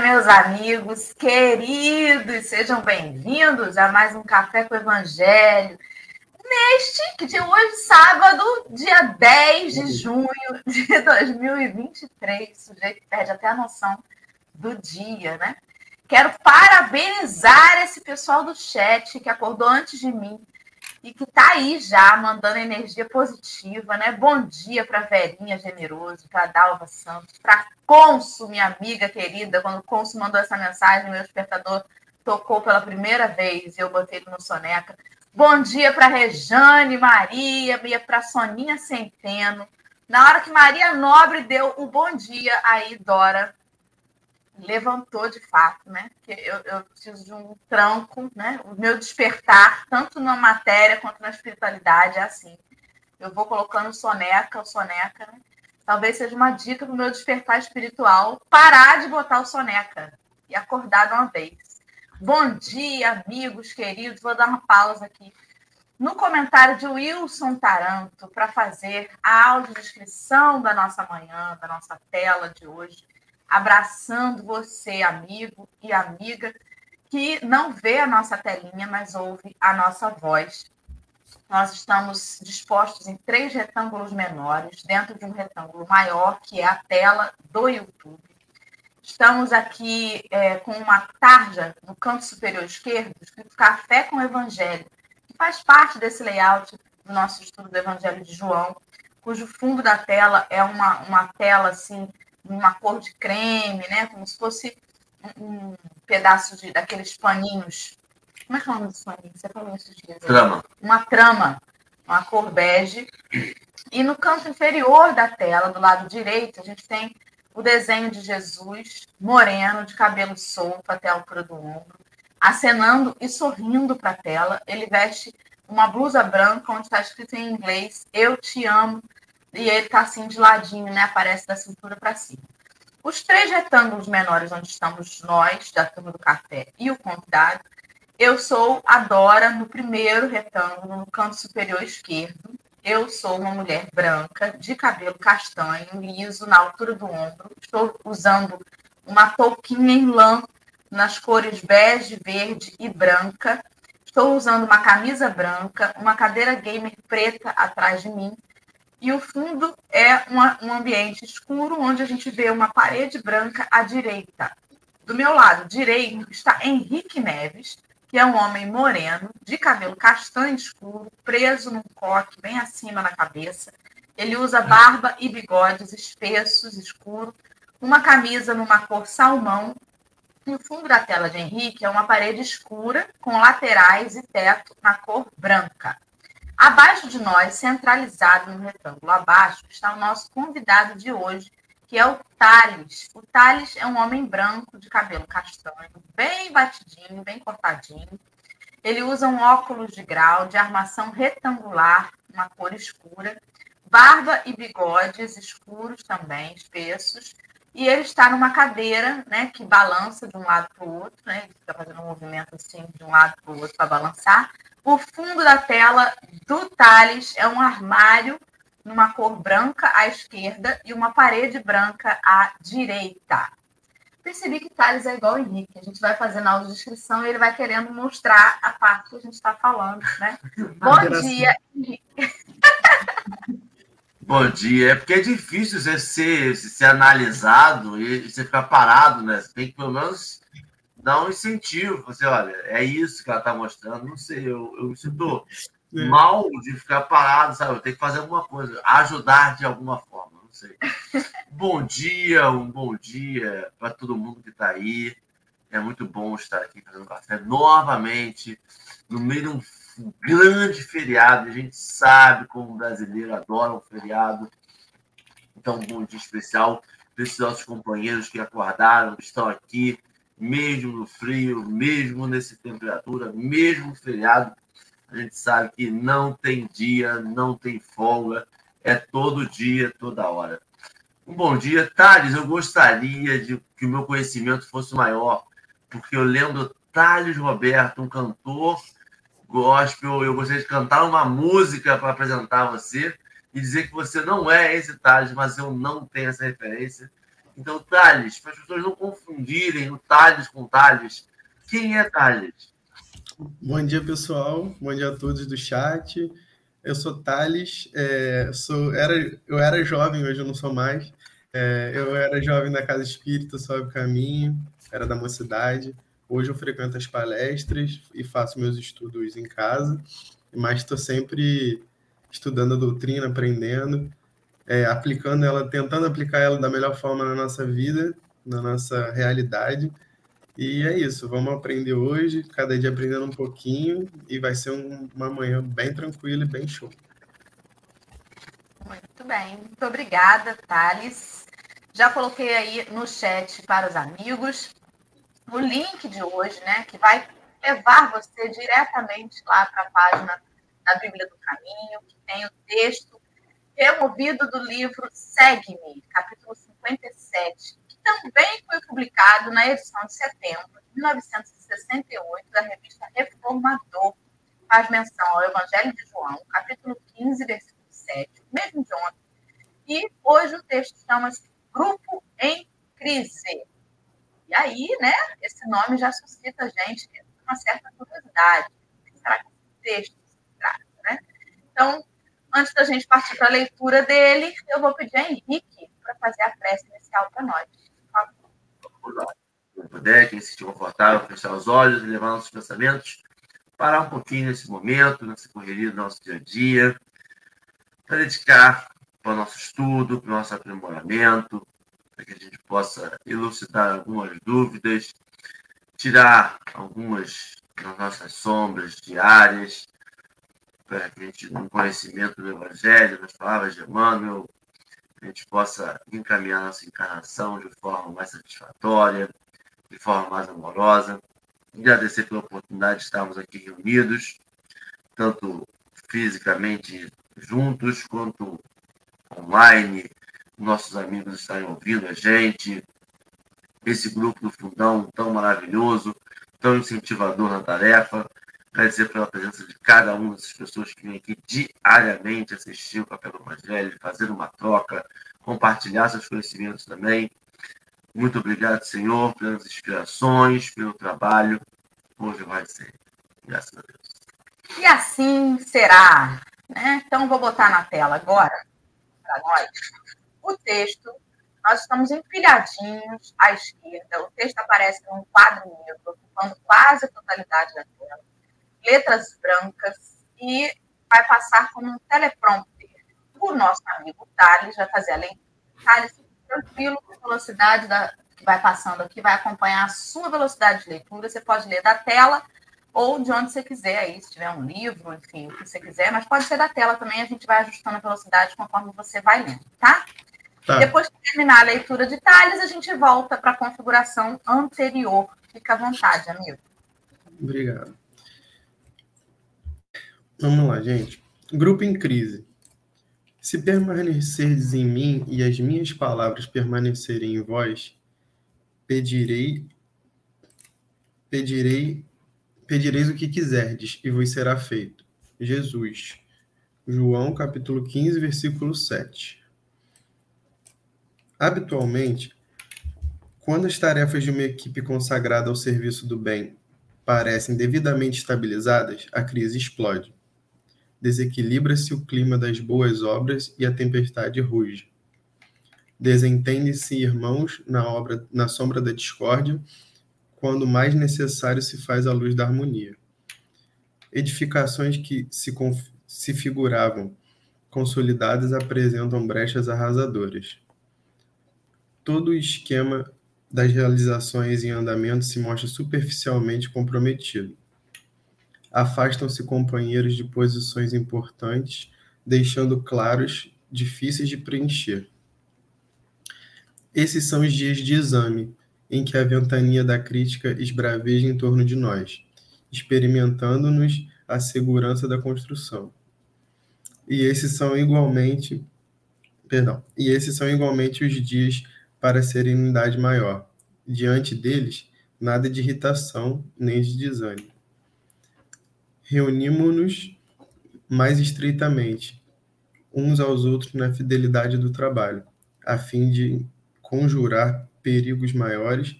Meus amigos queridos, sejam bem-vindos a mais um Café com o Evangelho. Neste, que de hoje, sábado, dia 10 de junho de 2023. O sujeito perde até a noção do dia, né? Quero parabenizar esse pessoal do chat que acordou antes de mim e que está aí já mandando energia positiva, né? Bom dia para Verinha Generoso, para Dalva Santos, para Consu, minha amiga querida. Quando o Consu mandou essa mensagem, meu despertador tocou pela primeira vez e eu botei ele no soneca. Bom dia para Rejane Maria, para Soninha Centeno. Na hora que Maria Nobre deu o bom dia, aí Dora levantou de fato, né? Porque eu, eu preciso de um tranco, né? O meu despertar, tanto na matéria quanto na espiritualidade, é assim. Eu vou colocando soneca, soneca, né? Talvez seja uma dica para o meu despertar espiritual parar de botar o soneca e acordar de uma vez. Bom dia, amigos queridos. Vou dar uma pausa aqui no comentário de Wilson Taranto para fazer a audiodescrição da nossa manhã, da nossa tela de hoje abraçando você, amigo e amiga, que não vê a nossa telinha, mas ouve a nossa voz. Nós estamos dispostos em três retângulos menores, dentro de um retângulo maior, que é a tela do YouTube. Estamos aqui é, com uma tarja no canto superior esquerdo, escrito Café com Evangelho, que faz parte desse layout do nosso estudo do Evangelho de João, cujo fundo da tela é uma, uma tela assim uma cor de creme, né? Como se fosse um pedaço de daqueles paninhos. Como é que é o nome desse paninho? Você falou esses dias. Trama. Uma trama, uma cor bege. E no canto inferior da tela, do lado direito, a gente tem o desenho de Jesus, moreno, de cabelo solto até a altura do ombro, acenando e sorrindo para a tela. Ele veste uma blusa branca onde está escrito em inglês: Eu te amo, e ele está assim de ladinho, né? Aparece da cintura para cima. Os três retângulos menores onde estamos nós, da turma do café, e o convidado, eu sou a Dora no primeiro retângulo, no canto superior esquerdo. Eu sou uma mulher branca, de cabelo castanho, liso, na altura do ombro. Estou usando uma touquinha em lã nas cores bege, verde e branca. Estou usando uma camisa branca, uma cadeira gamer preta atrás de mim e o fundo é uma, um ambiente escuro, onde a gente vê uma parede branca à direita. Do meu lado direito está Henrique Neves, que é um homem moreno, de cabelo castanho escuro, preso num coque bem acima da cabeça. Ele usa barba e bigodes espessos, escuros, uma camisa numa cor salmão. E o fundo da tela de Henrique é uma parede escura, com laterais e teto na cor branca. Abaixo de nós, centralizado no retângulo abaixo, está o nosso convidado de hoje, que é o Thales. O Thales é um homem branco, de cabelo castanho, bem batidinho, bem cortadinho. Ele usa um óculos de grau de armação retangular, uma cor escura, barba e bigodes escuros também, espessos. E ele está numa cadeira, né, que balança de um lado para o outro, né? Ele fica fazendo um movimento assim de um lado para o outro para balançar. O fundo da tela do Thales é um armário numa cor branca à esquerda e uma parede branca à direita. Percebi que Thales é igual ao Henrique. A gente vai fazendo a audiodescrição e ele vai querendo mostrar a parte que a gente está falando, né? Bom dia, Henrique. Bom dia. É porque é difícil você ser, ser analisado e você ficar parado, né? Você tem que pelo menos dá um incentivo. Você, olha, é isso que ela está mostrando. Não sei, eu, eu me sinto é. mal de ficar parado, sabe? Eu tenho que fazer alguma coisa, ajudar de alguma forma, não sei. bom dia, um bom dia para todo mundo que está aí. É muito bom estar aqui fazendo café novamente, no meio de um grande feriado. A gente sabe como o brasileiro adora um feriado. Então, um bom dia especial para esses nossos companheiros que acordaram, estão aqui mesmo no frio, mesmo nessa temperatura, mesmo feriado, a gente sabe que não tem dia, não tem folga, é todo dia, toda hora. Um bom dia, Thales. Eu gostaria de que o meu conhecimento fosse maior, porque eu lembro Thales Roberto, um cantor gospel. Eu gostaria de cantar uma música para apresentar você e dizer que você não é esse Thales, mas eu não tenho essa referência. Então, Thales, para as pessoas não confundirem o Thales com Thales, quem é Thales? Bom dia, pessoal. Bom dia a todos do chat. Eu sou Thales, é, sou, era, eu era jovem, hoje eu não sou mais. É, eu era jovem da Casa Espírita, Sobe o Caminho, era da mocidade. Hoje eu frequento as palestras e faço meus estudos em casa, mas estou sempre estudando a doutrina, aprendendo é, aplicando ela, tentando aplicar ela da melhor forma na nossa vida, na nossa realidade. E é isso, vamos aprender hoje, cada dia aprendendo um pouquinho, e vai ser um, uma manhã bem tranquila e bem show. Muito bem, muito obrigada, Thales. Já coloquei aí no chat para os amigos o link de hoje, né, que vai levar você diretamente lá para a página da Bíblia do Caminho, que tem o texto removido do livro Segue-me, capítulo 57, que também foi publicado na edição de setembro de 1968 da revista Reformador, faz menção ao Evangelho de João, capítulo 15, versículo 7, mesmo de ontem. E hoje o texto chama-se Grupo em Crise. E aí, né, esse nome já suscita a gente uma certa curiosidade. Será que esse texto se trata, né? Então, antes da gente partir para a leitura dele, eu vou pedir a Henrique para fazer a prece inicial para nós. Por favor. Quem puder, quem se sentir confortável, fechar os olhos e levar nossos pensamentos, parar um pouquinho nesse momento, nessa correria do nosso dia a dia, para dedicar para o nosso estudo, para o nosso aprimoramento, para que a gente possa elucidar algumas dúvidas, tirar algumas das nossas sombras diárias, para que a gente, no conhecimento do Evangelho, das palavras de Emmanuel, a gente possa encaminhar nossa encarnação de forma mais satisfatória, de forma mais amorosa. Agradecer pela oportunidade de estarmos aqui reunidos, tanto fisicamente juntos, quanto online, nossos amigos estarem ouvindo a gente, esse grupo do Fundão tão maravilhoso, tão incentivador na tarefa, Agradecer pela presença de cada uma dessas pessoas que vêm aqui diariamente assistir o Café do Evangelho, fazer uma troca, compartilhar seus conhecimentos também. Muito obrigado, Senhor, pelas inspirações, pelo trabalho. Hoje vai ser. Graças a Deus. E assim será. Né? Então, vou botar na tela agora, para nós, o texto. Nós estamos empilhadinhos à esquerda. O texto aparece num quadro negro, ocupando quase a totalidade da tela letras brancas e vai passar como um teleprompter. O nosso amigo Thales vai fazer a leitura. Thales, tranquilo, com a velocidade da, que vai passando aqui, vai acompanhar a sua velocidade de leitura. Você pode ler da tela ou de onde você quiser, aí, se tiver um livro, enfim, o que você quiser, mas pode ser da tela também, a gente vai ajustando a velocidade conforme você vai lendo, tá? tá. Depois que terminar a leitura de Thales, a gente volta para a configuração anterior. Fica à vontade, amigo. Obrigado. Vamos lá, gente. Grupo em crise. Se permanecerdes em mim e as minhas palavras permanecerem em vós, pedirei, pedirei, pedireis o que quiserdes e vos será feito. Jesus. João capítulo 15, versículo 7. Habitualmente, quando as tarefas de uma equipe consagrada ao serviço do bem parecem devidamente estabilizadas, a crise explode desequilibra-se o clima das boas obras e a tempestade ruge. Desentende-se irmãos na obra na sombra da discórdia, quando mais necessário se faz a luz da harmonia. Edificações que se, se figuravam consolidadas apresentam brechas arrasadoras. Todo o esquema das realizações em andamento se mostra superficialmente comprometido afastam-se companheiros de posições importantes, deixando claros difíceis de preencher. Esses são os dias de exame, em que a ventania da crítica esbraveja em torno de nós, experimentando-nos a segurança da construção. E esses são igualmente, perdão, e esses são igualmente os dias para a serenidade maior. Diante deles, nada de irritação nem de desânimo reunimos-nos mais estreitamente uns aos outros na fidelidade do trabalho, a fim de conjurar perigos maiores,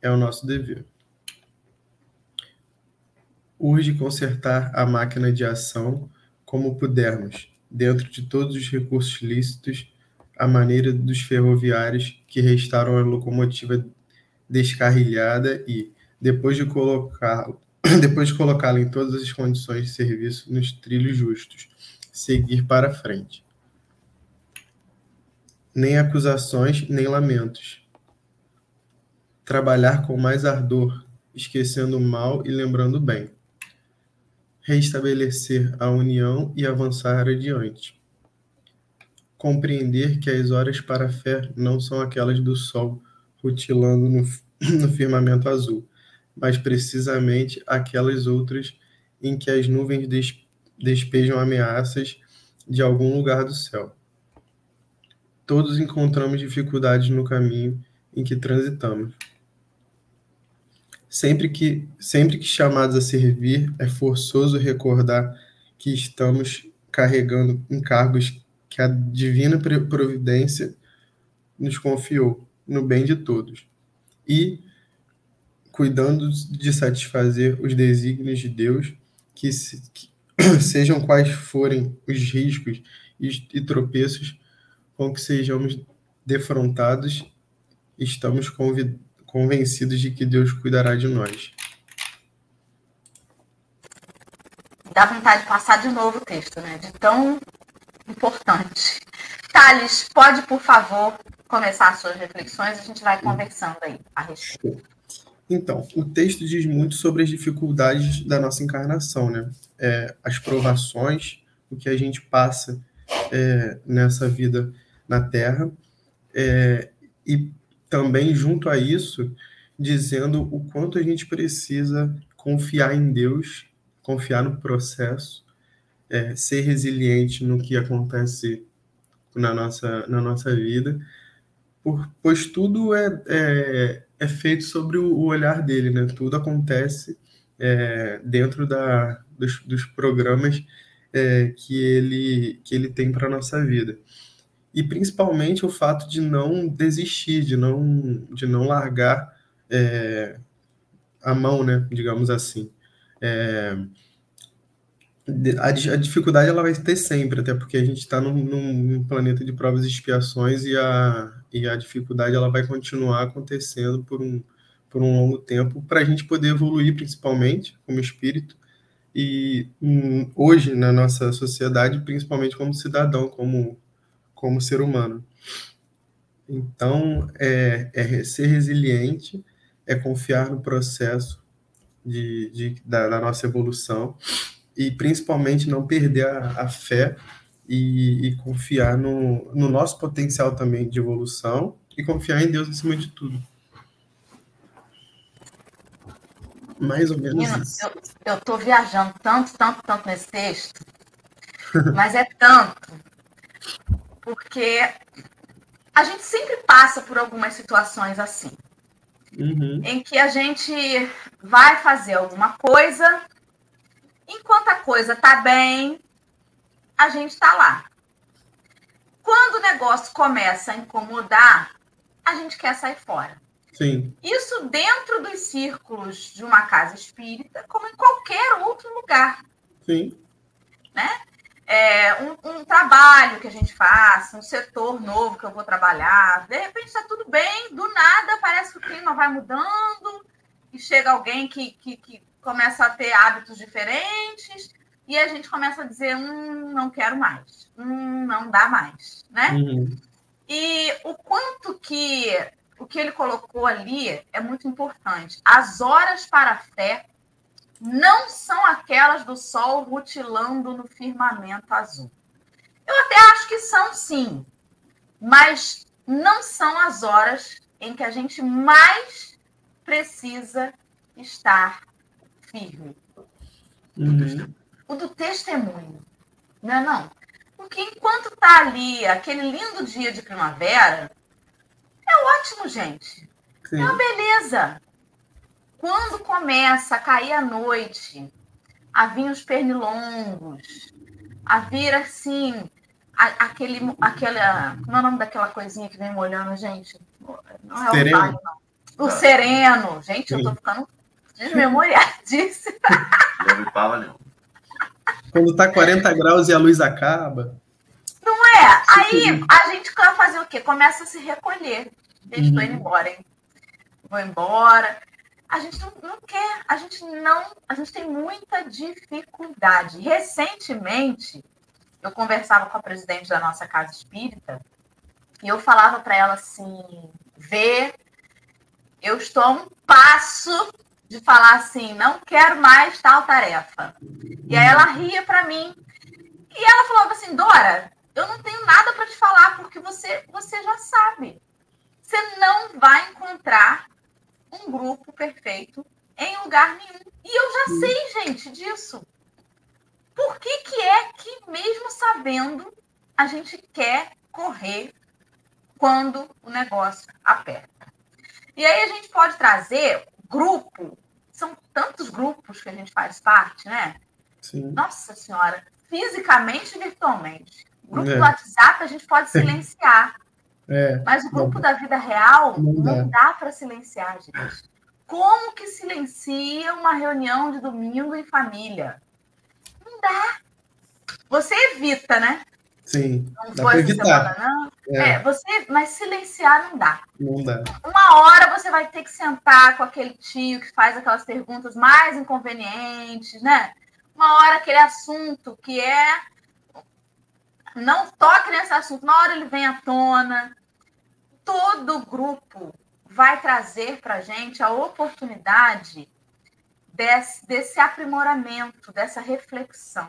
é o nosso dever. Urge consertar a máquina de ação como pudermos, dentro de todos os recursos lícitos, à maneira dos ferroviários que restaram a locomotiva descarrilhada e, depois de colocá-la depois de colocá-la em todas as condições de serviço nos trilhos justos, seguir para frente. Nem acusações, nem lamentos. Trabalhar com mais ardor, esquecendo o mal e lembrando o bem. Restabelecer a união e avançar adiante. Compreender que as horas para a fé não são aquelas do sol rutilando no, no firmamento azul, mas precisamente aquelas outras em que as nuvens des, despejam ameaças de algum lugar do céu. Todos encontramos dificuldades no caminho em que transitamos. Sempre que, sempre que chamados a servir, é forçoso recordar que estamos carregando encargos que a divina providência nos confiou no bem de todos e cuidando de satisfazer os desígnios de Deus, que, se, que sejam quais forem os riscos e, e tropeços com que sejamos defrontados, estamos convencidos de que Deus cuidará de nós. Dá vontade de passar de novo o texto, né? De tão importante. Thales, pode, por favor, começar as suas reflexões, a gente vai conversando aí a respeito. Então, o texto diz muito sobre as dificuldades da nossa encarnação, né? É, as provações, o que a gente passa é, nessa vida na Terra, é, e também junto a isso, dizendo o quanto a gente precisa confiar em Deus, confiar no processo, é, ser resiliente no que acontece na nossa, na nossa vida, por, pois tudo é, é, é, feito sobre o, olhar dele, né? Tudo acontece é, dentro da, dos, dos programas é, que, ele, que ele tem para a nossa vida. E principalmente o fato de não desistir, de não, de não largar é, a mão, né? Digamos assim. A, a, dificuldade ela vai ter sempre, até porque a gente está num, num, planeta de provas e expiações e a, e a dificuldade ela vai continuar acontecendo por um, por um longo tempo para a gente poder evoluir principalmente como espírito e um, hoje na nossa sociedade principalmente como cidadão como como ser humano. Então é, é ser resiliente é confiar no processo de, de da, da nossa evolução e principalmente não perder a, a fé e, e, confiar no, no nosso potencial também de evolução e confiar em Deus acima de tudo. Mais ou menos Menina, isso. Eu, tô viajando tanto, tanto, tanto nesse texto, mas é tanto, porque a gente sempre passa por algumas situações assim, uhum. em que a gente vai fazer alguma coisa Enquanto a coisa tá bem, a gente está lá. Quando o negócio começa a incomodar, a gente quer sair fora. Sim. Isso dentro dos círculos de uma casa espírita, como em qualquer outro lugar. Sim. Né? É, um, um, trabalho que a gente faça, um setor novo que eu vou trabalhar, de repente está tudo bem, do nada parece que o clima vai mudando e chega alguém que, que, que começa a ter hábitos diferentes e a gente começa a dizer, hum, não quero mais, hum, não dá mais, né? Uhum. E o quanto que o que ele colocou ali é muito importante. As horas para a fé não são aquelas do sol rutilando no firmamento azul. Eu até acho que são sim, mas não são as horas em que a gente mais precisa estar firme. Uhum. O do testemunho. Não é não? Porque enquanto tá ali aquele lindo dia de primavera, é ótimo, gente. Sim. É uma beleza. Quando começa a cair a noite, a vir os pernilongos, a vir assim, a, aquele, aquela. Como é o nome daquela coisinha que vem molhando, gente? Não é sereno. o pai, não. O sereno. Gente, eu tô ficando desmemoriadíssima. Não me fala, não. Quando tá 40 graus e a luz acaba. Não é? Aí a gente vai fazer o quê? Começa a se recolher. Deixa uhum. indo embora, hein? Vou embora. A gente não, não quer, a gente não, a gente tem muita dificuldade. Recentemente, eu conversava com a presidente da nossa casa espírita e eu falava para ela assim: vê, eu estou a um passo de falar assim, não quero mais tal tarefa. E aí ela ria para mim. E ela falava assim, Dora, eu não tenho nada para te falar, porque você, você já sabe. Você não vai encontrar um grupo perfeito em lugar nenhum. E eu já sei, gente, disso. Por que, que é que, mesmo sabendo, a gente quer correr quando o negócio aperta? E aí a gente pode trazer grupo, são tantos grupos que a gente faz parte, né? Sim. Nossa Senhora, fisicamente e virtualmente. O grupo é. do WhatsApp a gente pode silenciar. É. Mas o grupo não, da vida real não, não dá, dá para silenciar, gente. Como que silencia uma reunião de domingo em família? Não dá. Você evita, né? Sim. Não dá foi evitar. não. É. é. você, mas silenciar não dá. Não dá. Uma hora você vai ter que sentar com aquele tio que faz aquelas perguntas mais inconvenientes, né? Uma hora aquele assunto que é não toque nesse assunto, na hora ele vem à tona. Todo grupo vai trazer para gente a oportunidade desse, desse aprimoramento, dessa reflexão.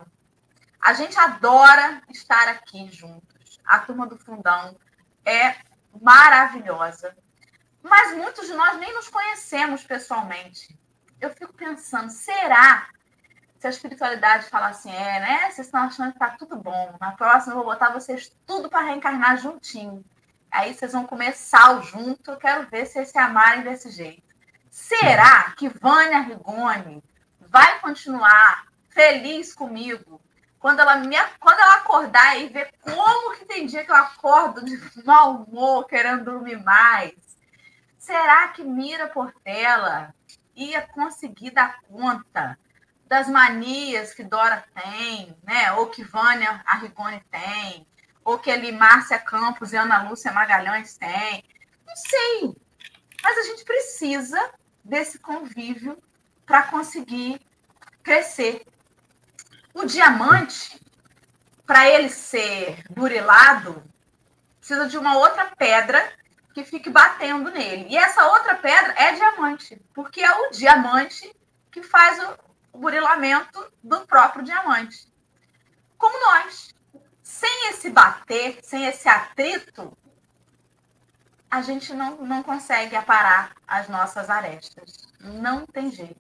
A gente adora estar aqui juntos. A turma do Fundão é maravilhosa. Mas muitos de nós nem nos conhecemos pessoalmente. Eu fico pensando, será se a espiritualidade falar assim, é, né? Vocês estão achando que tá tudo bom. Na próxima eu vou botar vocês tudo para reencarnar juntinho. Aí vocês vão comer sal junto. Eu quero ver se vocês se amarem desse jeito. Será que Vânia Rigoni vai continuar feliz comigo quando ela, me, quando ela acordar e ver como que tem dia que eu acordo de mau humor, querendo dormir mais, será que Mira Portela ia conseguir dar conta das manias que Dora tem, né? ou que Vânia Arrigoni tem, ou que ali Márcia Campos e Ana Lúcia Magalhães têm? Não sei. Mas a gente precisa desse convívio para conseguir crescer o diamante, para ele ser burilado, precisa de uma outra pedra que fique batendo nele. E essa outra pedra é diamante, porque é o diamante que faz o burilamento do próprio diamante. Como nós. Sem esse bater, sem esse atrito, a gente não, não consegue aparar as nossas arestas. Não tem jeito.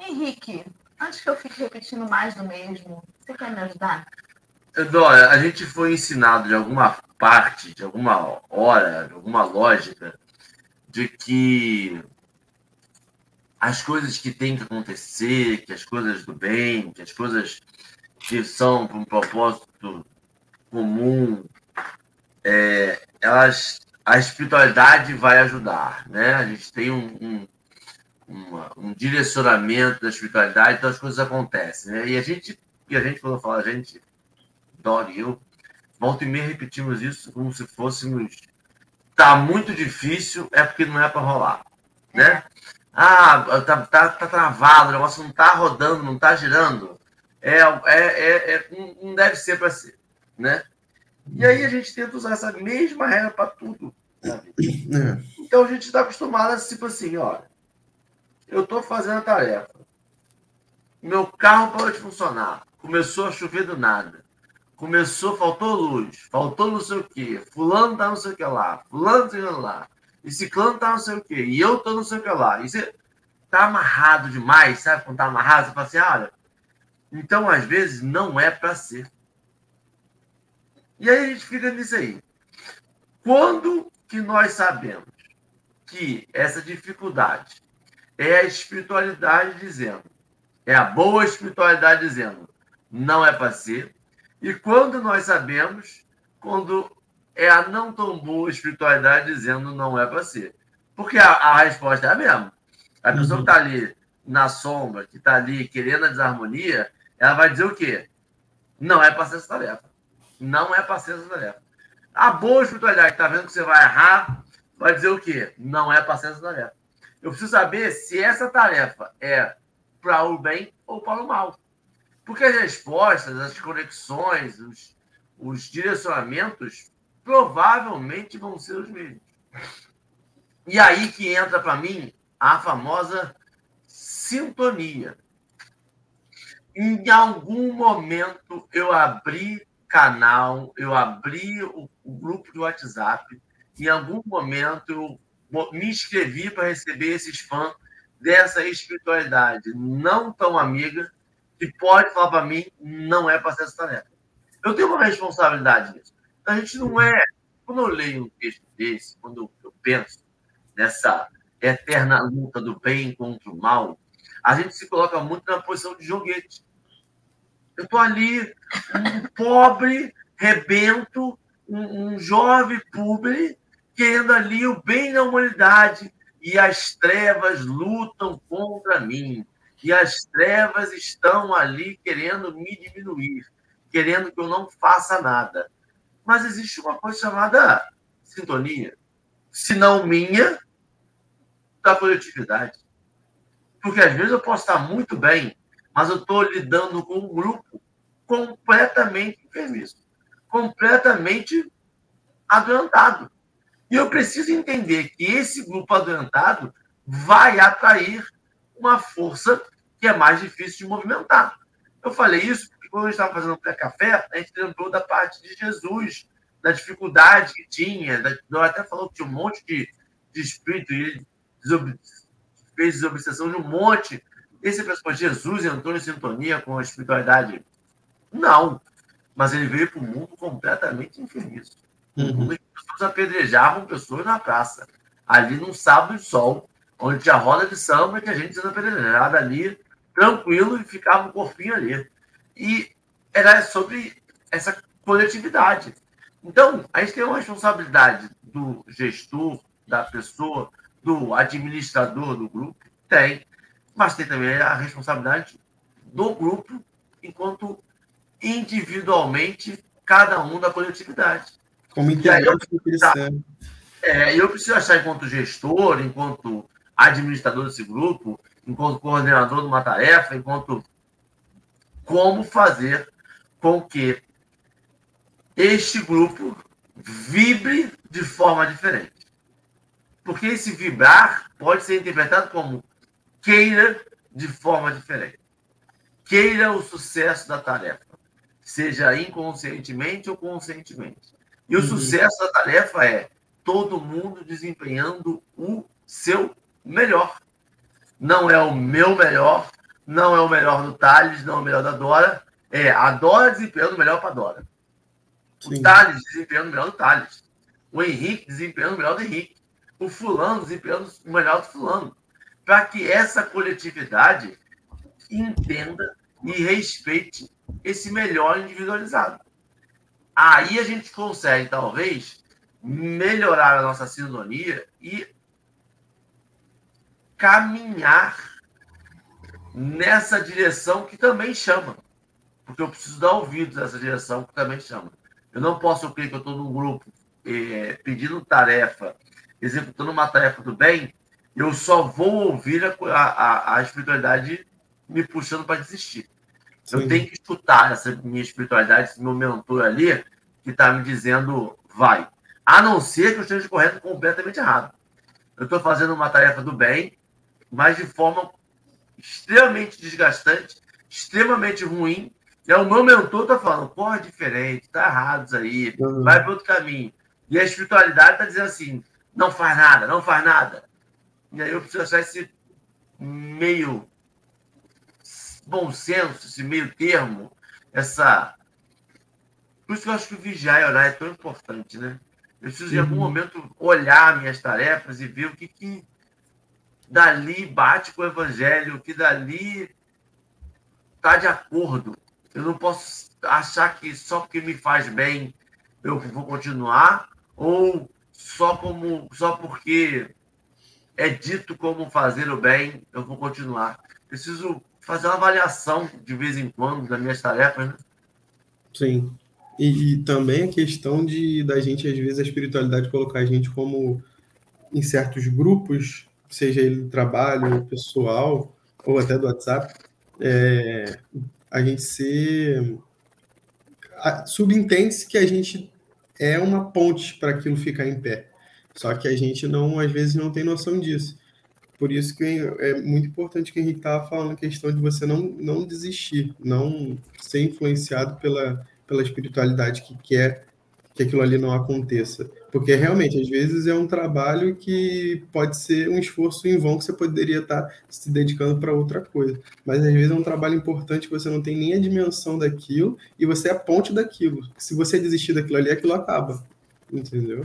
Henrique, Acho que eu fico repetindo mais do mesmo. Você quer me ajudar? A gente foi ensinado de alguma parte, de alguma hora, de alguma lógica, de que as coisas que têm que acontecer, que as coisas do bem, que as coisas que são para um propósito comum, é, elas, a espiritualidade vai ajudar, né? A gente tem um, um, uma, um direcionamento da espiritualidade, então as coisas acontecem. Né? E a gente, e a gente, quando fala a gente, Dora e eu, volta e meia repetimos isso como se fôssemos. Tá muito difícil, é porque não é para rolar. Né? Ah, tá, tá, tá travado, o negócio não tá rodando, não tá girando. É, é, é, é não deve ser para ser. Né? E aí a gente tenta usar essa mesma regra para tudo. Sabe? É. Então a gente está acostumado a tipo assim, olha, eu estou fazendo a tarefa. Meu carro parou de funcionar. Começou a chover do nada. Começou, faltou luz. Faltou não sei o quê. Fulano tá não sei o que lá. Fulano tá lá. E ciclano tá não sei o quê. E eu tô não sei o que lá. E você tá amarrado demais, sabe? Quando tá amarrado, você fala assim, olha. Então, às vezes, não é para ser. E aí a gente fica nisso aí. Quando que nós sabemos que essa dificuldade é a espiritualidade dizendo, é a boa espiritualidade dizendo, não é para ser. E quando nós sabemos, quando é a não tão boa espiritualidade dizendo não é para ser. Porque a, a, resposta é a mesma. A pessoa uhum. que está ali na sombra, que está ali querendo a desarmonia, ela vai dizer o quê? Não é para ser essa tarefa. Não é para ser essa tarefa. A boa espiritualidade que está vendo que você vai errar, vai dizer o quê? Não é para ser essa tarefa. Eu preciso saber se essa tarefa é para o bem ou para o mal. Porque as respostas, as conexões, os, os direcionamentos provavelmente vão ser os mesmos. E aí que entra para mim a famosa sintonia. Em algum momento eu abri canal, eu abri o, o grupo de WhatsApp, em algum momento eu me inscrevi para receber esses fãs dessa espiritualidade não tão amiga que pode falar para mim não é para ser essa tarefa. Eu tenho uma responsabilidade nisso. A gente não é. Quando eu leio um texto desse, quando eu penso nessa eterna luta do bem contra o mal, a gente se coloca muito na posição de joguete. Eu estou ali, um pobre, rebento, um, um jovem pobre, querendo ali o bem da humanidade, e as trevas lutam contra mim. E as trevas estão ali querendo me diminuir, querendo que eu não faça nada. Mas existe uma coisa chamada sintonia. Se não minha, da coletividade. Porque às vezes eu posso estar muito bem, mas eu estou lidando com um grupo completamente enfermiço, completamente adoentado. E eu preciso entender que esse grupo adoentado vai atrair uma força que é mais difícil de movimentar. Eu falei isso porque quando a gente estava fazendo o pré-café, a gente lembrou da parte de Jesus, da dificuldade que tinha. Da, até falou que tinha um monte de, de espírito, e ele fez desobsessão de um monte. Esse pessoal, Jesus entrou em sintonia com a espiritualidade? Não. Mas ele veio para o mundo completamente enfermiço. Uhum. As apedrejavam pessoas na praça. Ali num sábado de sol, onde tinha roda de samba que a gente sendo apedrejada ali, tranquilo, e ficava um corpinho ali. E era sobre essa coletividade. Então, a gente tem uma responsabilidade do gestor, da pessoa, do administrador do grupo? Tem. Mas tem também a responsabilidade do grupo enquanto individualmente cada um da coletividade. Como integrante do cristão. É, eu preciso achar enquanto gestor, enquanto administrador desse grupo, enquanto coordenador de uma tarefa, enquanto como fazer com que este grupo vibre de forma diferente. Porque esse vibrar pode ser interpretado como queira de forma diferente. Queira o sucesso da tarefa, seja inconscientemente ou conscientemente. E o uhum. sucesso da tarefa é todo mundo desempenhando o seu melhor. Não é o meu melhor, não é o melhor do Thales, não é o melhor da Dora. É a Dora desempenhando o melhor para a Dora. Sim. O Thales desempenhando o melhor do Thales. O Henrique desempenhando o melhor do Henrique o fulano desempenhando o melhor do fulano, para que essa coletividade entenda e respeite esse melhor individualizado. Aí a gente consegue, talvez, melhorar a nossa sintonia e caminhar nessa direção que também chama. Porque eu preciso dar ouvidos a essa direção que também chama. Eu não posso crer que eu estou num grupo é, pedindo tarefa executando uma tarefa do bem, eu só vou ouvir a, a, a espiritualidade me puxando para desistir. Eu tenho que escutar essa minha espiritualidade, esse meu mentor ali, que está me dizendo vai. A não ser que eu esteja correndo completamente errado. Eu estou fazendo uma tarefa do bem, mas de forma extremamente desgastante, extremamente ruim. E o meu mentor está falando, corre diferente, tá errado isso aí, uhum. vai para outro caminho. E a espiritualidade está dizendo assim, não faz nada, não faz nada. E aí eu preciso achar esse meio bom senso, esse meio termo, essa. Por isso que eu acho que vigiar e orar é tão importante, né? Eu preciso, em algum uhum. momento, olhar minhas tarefas e ver o que, que dali bate com o evangelho, o que dali está de acordo. Eu não posso achar que só porque me faz bem eu vou continuar, ou só como só porque é dito como fazer o bem, eu vou continuar. Preciso fazer uma avaliação de vez em quando das minhas tarefas, né? Sim. E, e, também a questão de da gente, às vezes, a espiritualidade colocar a gente como em certos grupos, seja ele do trabalho, pessoal, ou até do WhatsApp, é, a gente ser. Subentende-se que a gente é uma ponte para aquilo ficar em pé. Só que a gente não, às vezes, não tem noção disso. Por isso que é muito importante que a gente estava falando a questão de você não, não desistir, não ser influenciado pela, pela espiritualidade que quer que aquilo ali não aconteça. Porque realmente, às vezes, é um trabalho que pode ser um esforço em vão que você poderia estar se dedicando para outra coisa. Mas às vezes é um trabalho importante que você não tem nem a dimensão daquilo e você é a ponte daquilo. Se você desistir daquilo ali, aquilo acaba. Entendeu?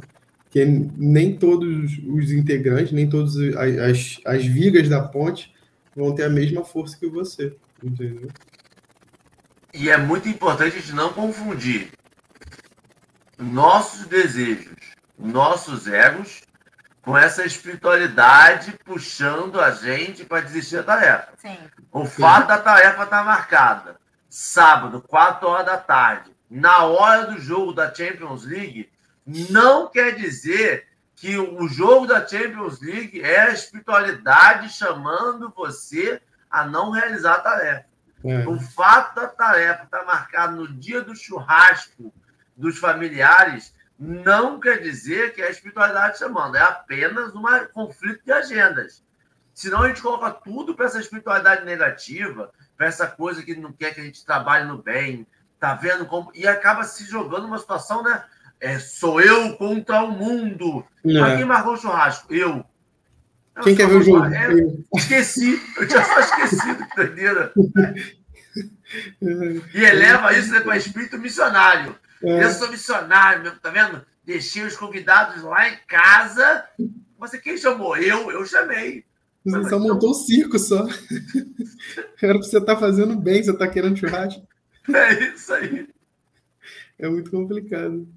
Porque nem todos os integrantes, nem todas as, as vigas da ponte vão ter a mesma força que você. Entendeu? E é muito importante a gente não confundir nossos desejos, nossos egos, com essa espiritualidade puxando a gente para desistir da tarefa. Sim. O fato da tarefa estar tá marcada sábado, 4 horas da tarde, na hora do jogo da Champions League, não quer dizer que o jogo da Champions League é a espiritualidade chamando você a não realizar a tarefa. É. O fato da tarefa estar marcada no dia do churrasco dos familiares não quer dizer que é a espiritualidade chamando, é apenas um conflito de agendas. Senão a gente coloca tudo para essa espiritualidade negativa, para essa coisa que não quer que a gente trabalhe no bem, tá vendo como. E acaba se jogando numa situação, né? É, sou eu contra o mundo. É. Mas quem marcou o churrasco? Eu. eu quem quer ver o jogo? É, esqueci. Eu tinha só esquecido, entendeu? e eleva isso né, para espírito missionário. É. Eu sou missionário, tá vendo? Deixei os convidados lá em casa. Você quem chamou? Eu, eu chamei. Você só montou um circo só. Era pra você estar tá fazendo bem, você tá querendo churrasco. É isso aí. É muito complicado.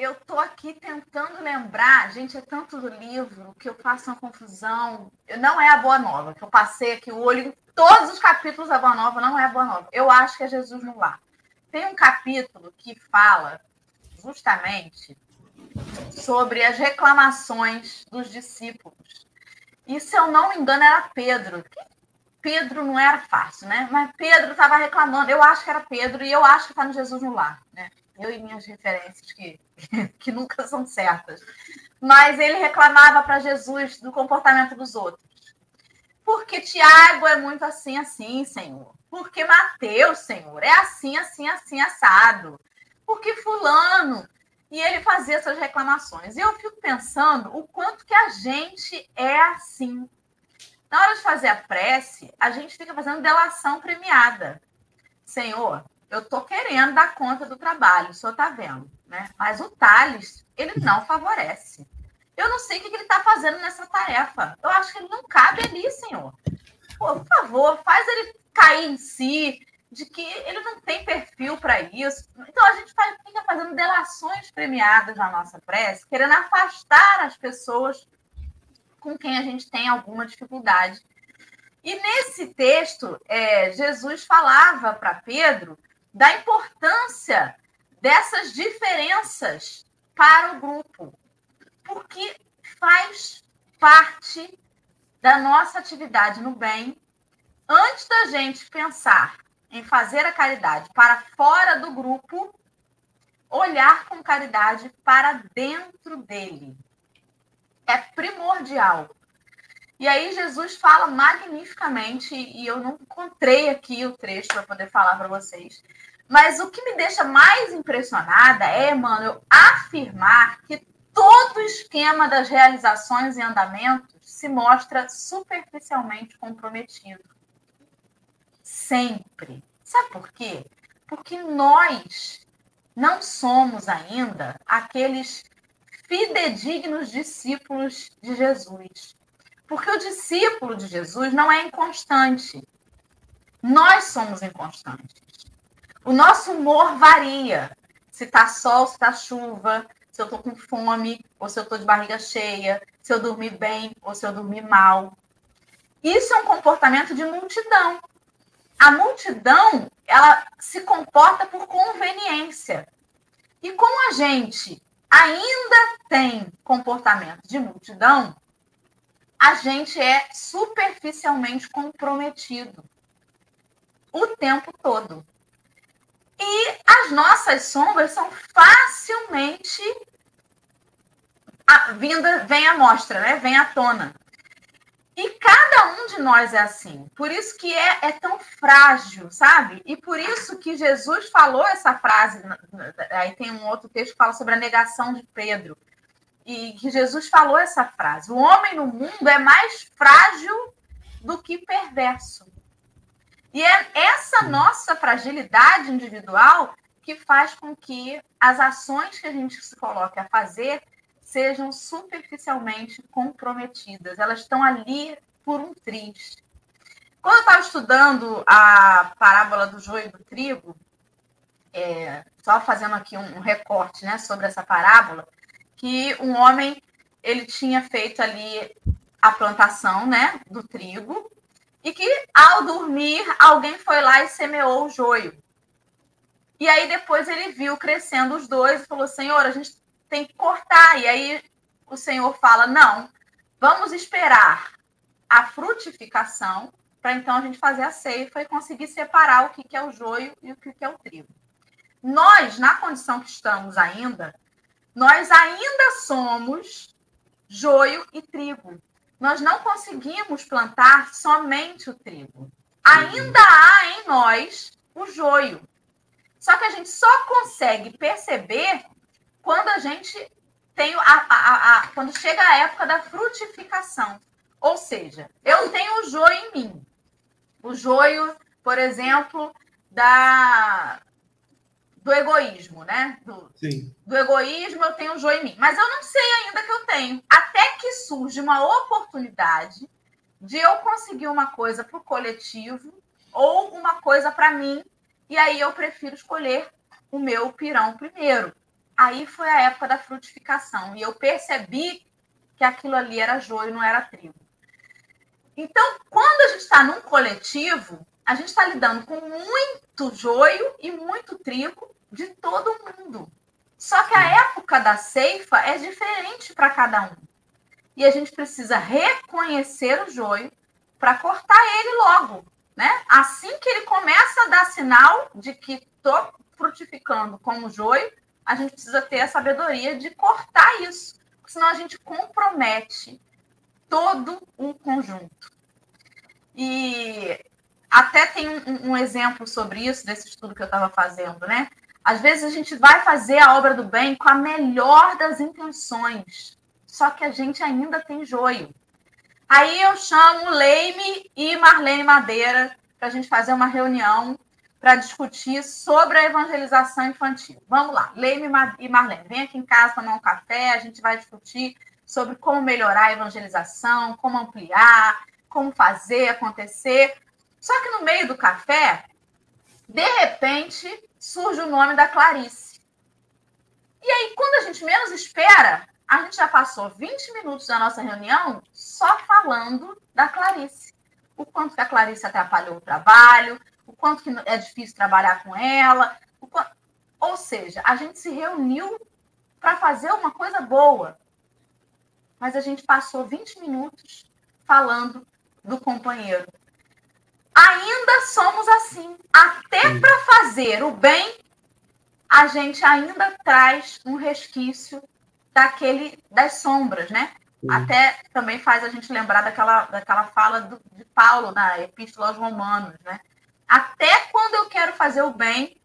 Eu tô aqui tentando lembrar, gente, é tanto do livro que eu faço uma confusão. Não é a Boa Nova, que eu passei aqui o olho em todos os capítulos da Boa Nova, não é a Boa Nova. Eu acho que é Jesus no lar tem um capítulo que fala justamente sobre as reclamações dos discípulos. E se eu não me engano, era Pedro. Pedro não era fácil, né? Mas Pedro estava reclamando. Eu acho que era Pedro e eu acho que está no Jesus no lar, né? Eu e minhas referências que, que nunca são certas. Mas ele reclamava para Jesus do comportamento dos outros. Porque Tiago é muito assim, assim, Senhor. Porque Mateus, Senhor, é assim, assim, assim, assado. Porque Fulano. E ele fazia essas reclamações. E eu fico pensando o quanto que a gente é assim. Na hora de fazer a prece, a gente fica fazendo delação premiada. Senhor, eu estou querendo dar conta do trabalho, o senhor está vendo, né? Mas o Thales, ele não favorece. Eu não sei o que ele está fazendo nessa tarefa. Eu acho que ele não cabe ali, senhor. Pô, por favor, faz ele cair em si, de que ele não tem perfil para isso. Então a gente fica fazendo delações premiadas na nossa prece, querendo afastar as pessoas com quem a gente tem alguma dificuldade. E nesse texto, é, Jesus falava para Pedro da importância dessas diferenças para o grupo porque faz parte da nossa atividade no bem. Antes da gente pensar em fazer a caridade para fora do grupo, olhar com caridade para dentro dele. É primordial. E aí Jesus fala magnificamente, e eu não encontrei aqui o trecho para poder falar para vocês. Mas o que me deixa mais impressionada é, mano, eu afirmar que todo o esquema das realizações e andamentos se mostra superficialmente comprometido. Sempre. Sabe por quê? Porque nós não somos ainda aqueles fidedignos discípulos de Jesus. Porque o discípulo de Jesus não é inconstante. Nós somos inconstantes. O nosso humor varia. se tá sol, se tá chuva, se eu tô com fome ou se eu tô de barriga cheia, se eu dormir bem ou se eu dormir mal. Isso é um comportamento de multidão. A multidão, ela se comporta por conveniência. E como a gente ainda tem comportamento de multidão, a gente é superficialmente comprometido o tempo todo. E as nossas sombras são facilmente a, vinda, vem à mostra, né? Vem à tona. E cada um de nós é assim. Por isso que é, é tão frágil, sabe? E por isso que Jesus falou essa frase. Aí tem um outro texto que fala sobre a negação de Pedro. E que Jesus falou essa frase. O homem no mundo é mais frágil do que perverso. E é essa nossa fragilidade individual que faz com que as ações que a gente se coloque a fazer sejam superficialmente comprometidas. Elas estão ali por um triz. Quando eu estava estudando a parábola do joio e do trigo, é, só fazendo aqui um, um recorte né, sobre essa parábola, que um homem ele tinha feito ali a plantação né, do trigo, e que ao dormir alguém foi lá e semeou o joio. E aí depois ele viu crescendo os dois e falou: Senhor, a gente tem que cortar. E aí o Senhor fala: Não, vamos esperar a frutificação para então a gente fazer a ceifa e conseguir separar o que é o joio e o que é o trigo. Nós, na condição que estamos ainda, nós ainda somos joio e trigo nós não conseguimos plantar somente o trigo. Ainda há em nós o joio. Só que a gente só consegue perceber quando a gente tem a, a, a, quando chega a época da frutificação. Ou seja, eu tenho o joio em mim. O joio, por exemplo, da do egoísmo, né? Do, Sim. do egoísmo, eu tenho um joio em mim. Mas eu não sei ainda que eu tenho. Até que surge uma oportunidade de eu conseguir uma coisa para o coletivo ou uma coisa para mim, e aí eu prefiro escolher o meu pirão primeiro. Aí foi a época da frutificação, e eu percebi que aquilo ali era joio, não era trigo. Então, quando a gente está num coletivo, a gente está lidando com muito joio e muito trigo de todo mundo. Só que a época da ceifa é diferente para cada um. E a gente precisa reconhecer o joio para cortar ele logo, né? Assim que ele começa a dar sinal de que estou frutificando como joio, a gente precisa ter a sabedoria de cortar isso, senão a gente compromete todo um conjunto. E até tem um, um exemplo sobre isso, desse estudo que eu estava fazendo, né? Às vezes a gente vai fazer a obra do bem com a melhor das intenções, só que a gente ainda tem joio. Aí eu chamo Leime e Marlene Madeira para a gente fazer uma reunião para discutir sobre a evangelização infantil. Vamos lá, Leime e Marlene, vem aqui em casa tomar um café, a gente vai discutir sobre como melhorar a evangelização, como ampliar, como fazer acontecer. Só que no meio do café, de repente, surge o nome da Clarice. E aí, quando a gente menos espera, a gente já passou 20 minutos da nossa reunião só falando da Clarice. O quanto que a Clarice atrapalhou o trabalho, o quanto que é difícil trabalhar com ela. Quanto... Ou seja, a gente se reuniu para fazer uma coisa boa. Mas a gente passou 20 minutos falando do companheiro ainda somos assim. Até para fazer o bem, a gente ainda traz um resquício daquele das sombras, né? Até também faz a gente lembrar daquela, daquela fala do, de Paulo na Epístola aos Romanos, né? Até quando eu quero fazer o bem,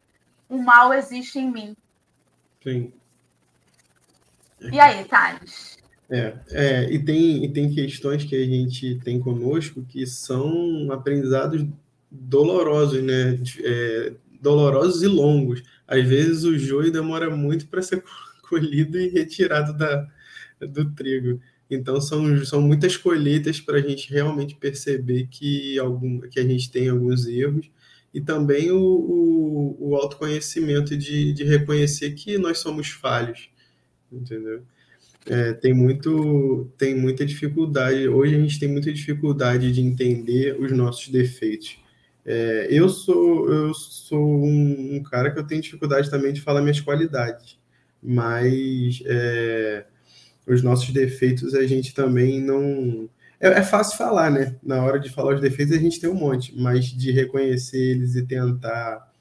o mal existe em mim. Sim. E aí, Thales? É, é, e, tem, e tem questões que a gente tem conosco que são aprendizados dolorosos, né? É, dolorosos e longos. Às vezes o joio demora muito para ser colhido e retirado da, do trigo. Então são, são muitas colheitas para a gente realmente perceber que, algum, que a gente tem alguns erros e também o, o, o autoconhecimento de, de reconhecer que nós somos falhos, entendeu? É, tem muito tem muita dificuldade hoje a gente tem muita dificuldade de entender os nossos defeitos. É, eu sou eu sou um, um, cara que eu tenho dificuldade também de falar minhas qualidades mas é, os nossos defeitos a gente também não é, é, fácil falar né? Na hora de falar os defeitos a gente tem um monte mas de reconhecer eles e tentar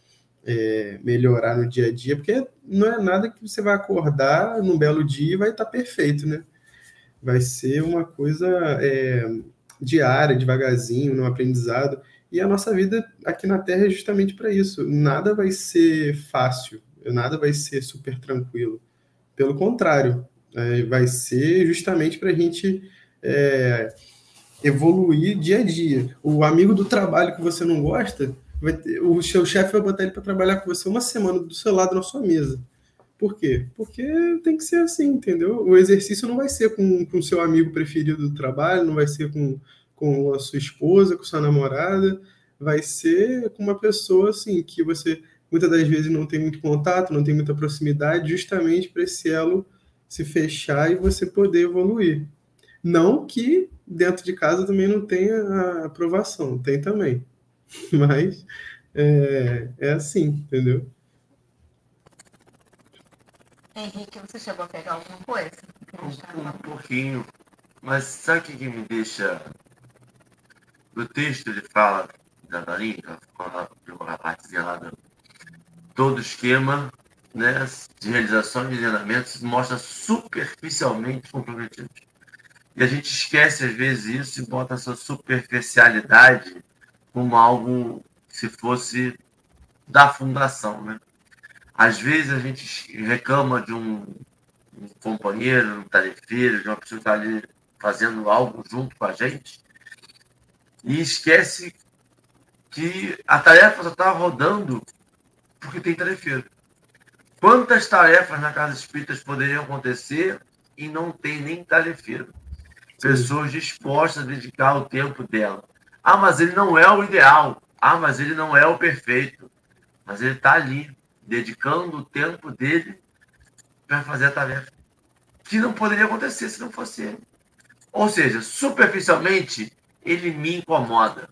é, melhorar no dia a dia, porque não é nada que você vai acordar num belo dia e vai estar perfeito, né? Vai ser uma coisa é, diária, devagarzinho, no aprendizado. E a nossa vida aqui na Terra é justamente para isso. Nada vai ser fácil, nada vai ser super tranquilo. Pelo contrário, é, vai ser justamente para a gente é, evoluir dia a dia. O amigo do trabalho que você não gosta, ter, o seu chefe vai botar ele para trabalhar com você uma semana do seu lado na sua mesa. Por quê? Porque tem que ser assim, entendeu? O exercício não vai ser com o seu amigo preferido do trabalho, não vai ser com, com a sua esposa, com sua namorada, vai ser com uma pessoa assim que você muitas das vezes não tem muito contato, não tem muita proximidade, justamente para esse elo se fechar e você poder evoluir. Não que dentro de casa também não tenha aprovação, tem também. Mas é, é assim, entendeu? Henrique, você chegou a pegar alguma coisa? Um, um pouquinho. Mas sabe o que me deixa. O texto ele fala da Darinka, pegou a partezinha lá do. Todo esquema né, de realização de treinamentos mostra superficialmente comprometidos. E a gente esquece às vezes isso e bota essa superficialidade como algo se fosse da fundação, né? Às vezes a gente reclama de um, um companheiro, um tarefeiro, de uma pessoa que está ali fazendo algo junto com a gente e esquece que a tarefa só está rodando porque tem tarefeiro. Quantas tarefas na casa espíritas poderiam acontecer e não tem nem tarefeiro? Pessoas dispostas a dedicar o tempo dela ah, mas ele não é o ideal. Ah, mas ele não é o perfeito. Mas ele está ali, dedicando o tempo dele para fazer a tarefa. Que não poderia acontecer se não fosse ele. Ou seja, superficialmente, ele me incomoda.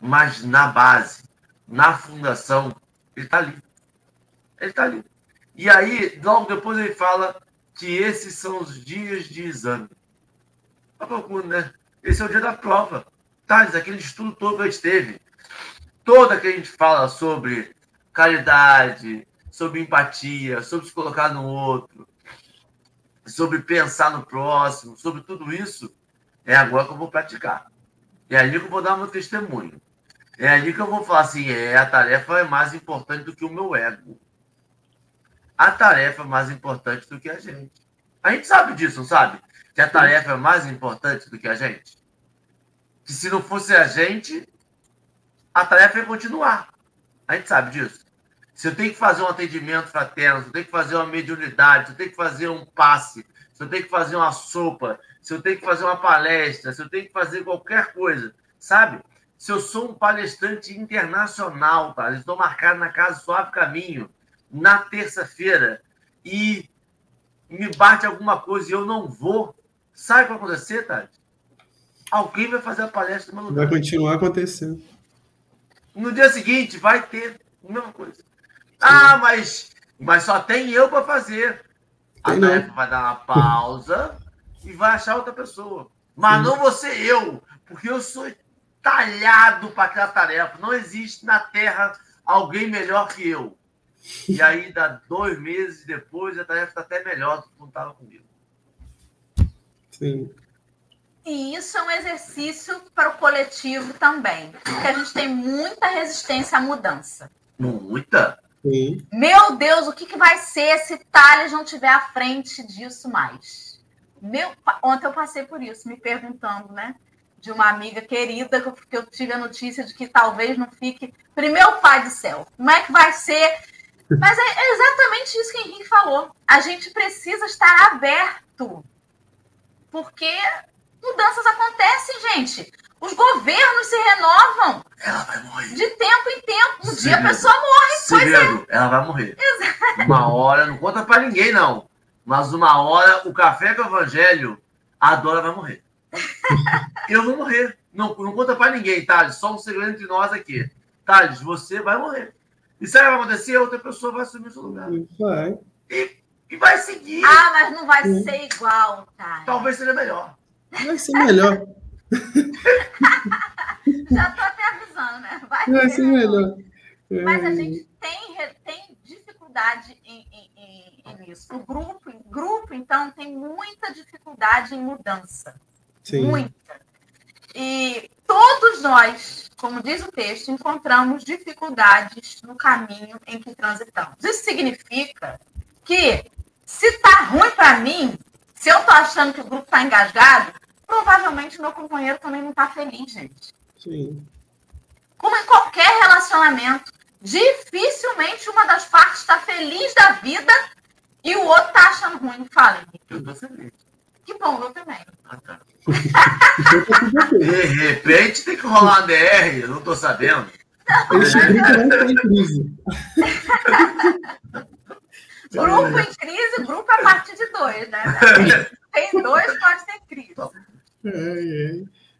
Mas na base, na fundação, ele está ali. Ele está ali. E aí, logo depois ele fala que esses são os dias de exame. né? Esse é o dia da prova. Thales, aquele estudo todo que a gente teve, toda que a gente fala sobre caridade, sobre empatia, sobre se colocar no outro, sobre pensar no próximo, sobre tudo isso, é agora que eu vou praticar. É ali que eu vou dar meu testemunho. É ali que eu vou falar assim, é, a tarefa é mais importante do que o meu ego. A tarefa é mais importante do que a gente. A gente sabe disso, não sabe? Que a tarefa é mais importante do que a gente que se não fosse a gente, a tarefa ia continuar. A gente sabe disso. Se eu tenho que fazer um atendimento fraterno, se eu tenho que fazer uma mediunidade, se eu tenho que fazer um passe, se eu tenho que fazer uma sopa, se eu tenho que fazer uma palestra, se eu tenho que fazer qualquer coisa, sabe? Se eu sou um palestrante internacional, tá? Estou marcado na Casa Suave Caminho, na terça-feira, e me bate alguma coisa e eu não vou, sabe o que vai acontecer, Tati? Alguém vai fazer a palestra no meu lugar. Vai continuar acontecendo. No dia seguinte, vai ter a mesma coisa. Sim. Ah, mas, mas só tem eu para fazer. Tem a tarefa vai dar uma pausa e vai achar outra pessoa. Mas Sim. não você eu, porque eu sou talhado para aquela tarefa. Não existe na Terra alguém melhor que eu. E aí, dá dois meses depois, a tarefa está até melhor do que não estava comigo. Sim. E isso é um exercício para o coletivo também, porque a gente tem muita resistência à mudança. Muita? Sim. Meu Deus, o que, que vai ser se Thales não tiver à frente disso mais? Meu, ontem eu passei por isso, me perguntando, né? De uma amiga querida que eu tive a notícia de que talvez não fique. Primeiro, pai do céu, como é que vai ser? Mas é exatamente isso que o Henrique falou. A gente precisa estar aberto. Porque mudanças acontecem, gente. Os governos se renovam. Ela vai morrer. De tempo em tempo. Um Segredo. dia a pessoa morre. Segredo, ela vai morrer. Uma hora, não conta pra ninguém, não. Mas uma hora, o café com o evangelho, a Dora vai morrer. Eu vou morrer. Não, não conta pra ninguém, Thales. Só um segredo entre nós aqui. Thales, você vai morrer. E sabe o que vai acontecer? Outra pessoa vai assumir o seu lugar. Vai. E, e vai seguir. Ah, mas não vai Sim. ser igual, tá? Talvez seja melhor. Vai ser melhor. Já tô até avisando, né? Vai, Vai ser melhor. Mas a É, gente tem, tem dificuldade em, em- em- nisso. O grupo, grupo, então, tem muita dificuldade em mudança. Sim. Muita. E todos nós, como diz o texto, encontramos dificuldades no caminho em que transitamos. Isso significa que, se tá ruim para mim, se eu tô achando que o grupo tá engasgado, provavelmente meu companheiro também não tá feliz, gente. Sim. Como em qualquer relacionamento, dificilmente uma das partes está feliz da vida e o outro tá achando ruim. Fala, Henrique. Eu tô feliz. Que bom, eu também. Ah, tá. Tá. De repente tem que rolar uma DR, eu não tô sabendo. Esse grupo não está em crise. Grupo em crise, grupo a partir de dois, né? Tem, tem dois, pode ter crise.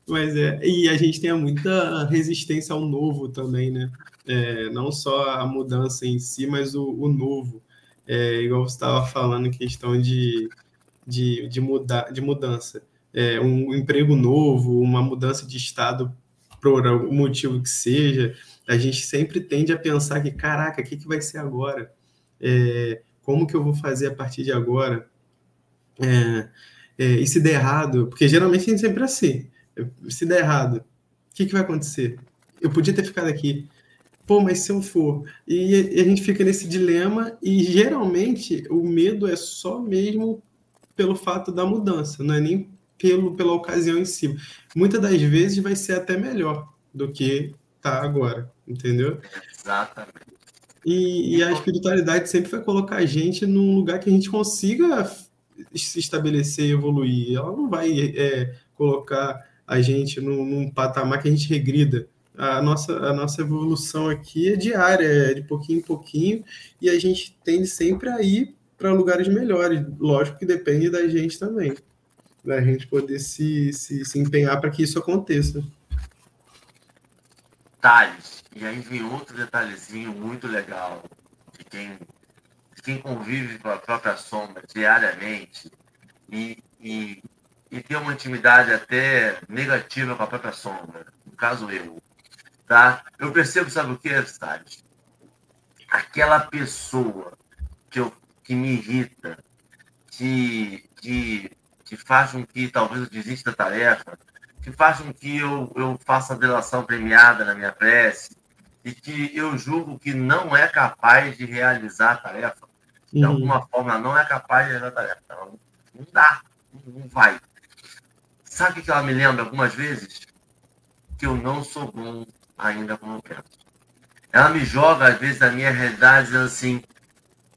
Mas é, e a gente tem muita resistência ao novo também, né? É, não só a mudança em si, mas o, o novo. É, igual você estava falando, questão de, de, de, mudar, de mudança. É, um emprego novo, uma mudança de estado por algum motivo que seja, a gente sempre tende a pensar que, caraca, o que, que vai ser agora? É, como que eu vou fazer a partir de agora? É, é, e se der errado, porque geralmente a gente sempre é assim, se der errado, o que, que vai acontecer? Eu podia ter ficado aqui. Pô, mas se eu for? E, e a gente fica nesse dilema, e geralmente o medo é só mesmo pelo fato da mudança, não é nem pelo, pela ocasião em si. Muitas das vezes vai ser até melhor do que tá agora, entendeu? Exatamente. E, e a espiritualidade sempre vai colocar a gente num lugar que a gente consiga se estabelecer e evoluir. Ela não vai é, colocar a gente num, num, patamar que a gente regrida. A nossa, a nossa evolução aqui é diária, é de pouquinho em pouquinho, e a gente tende sempre a ir para lugares melhores. Lógico que depende da gente também, da gente poder se, se, se empenhar para que isso aconteça. Thales, e aí vem outro detalhezinho muito legal de quem, quem convive com a própria sombra diariamente e, e, e tem uma intimidade até negativa com a própria sombra, no caso eu. Tá? Eu percebo, sabe o que, Thales? Aquela pessoa que, eu, que me irrita, que, que, que faz com que talvez eu desista da tarefa, que faz com que eu, eu faça delação premiada na minha prece e que eu julgo que não é capaz de realizar a tarefa. De uhum. alguma forma, não é capaz de realizar a tarefa. Ela não, dá, não vai. Sabe o que ela me lembra algumas vezes? Que eu não sou bom ainda como eu penso. Ela me joga, às vezes, na minha realidade, dizendo assim: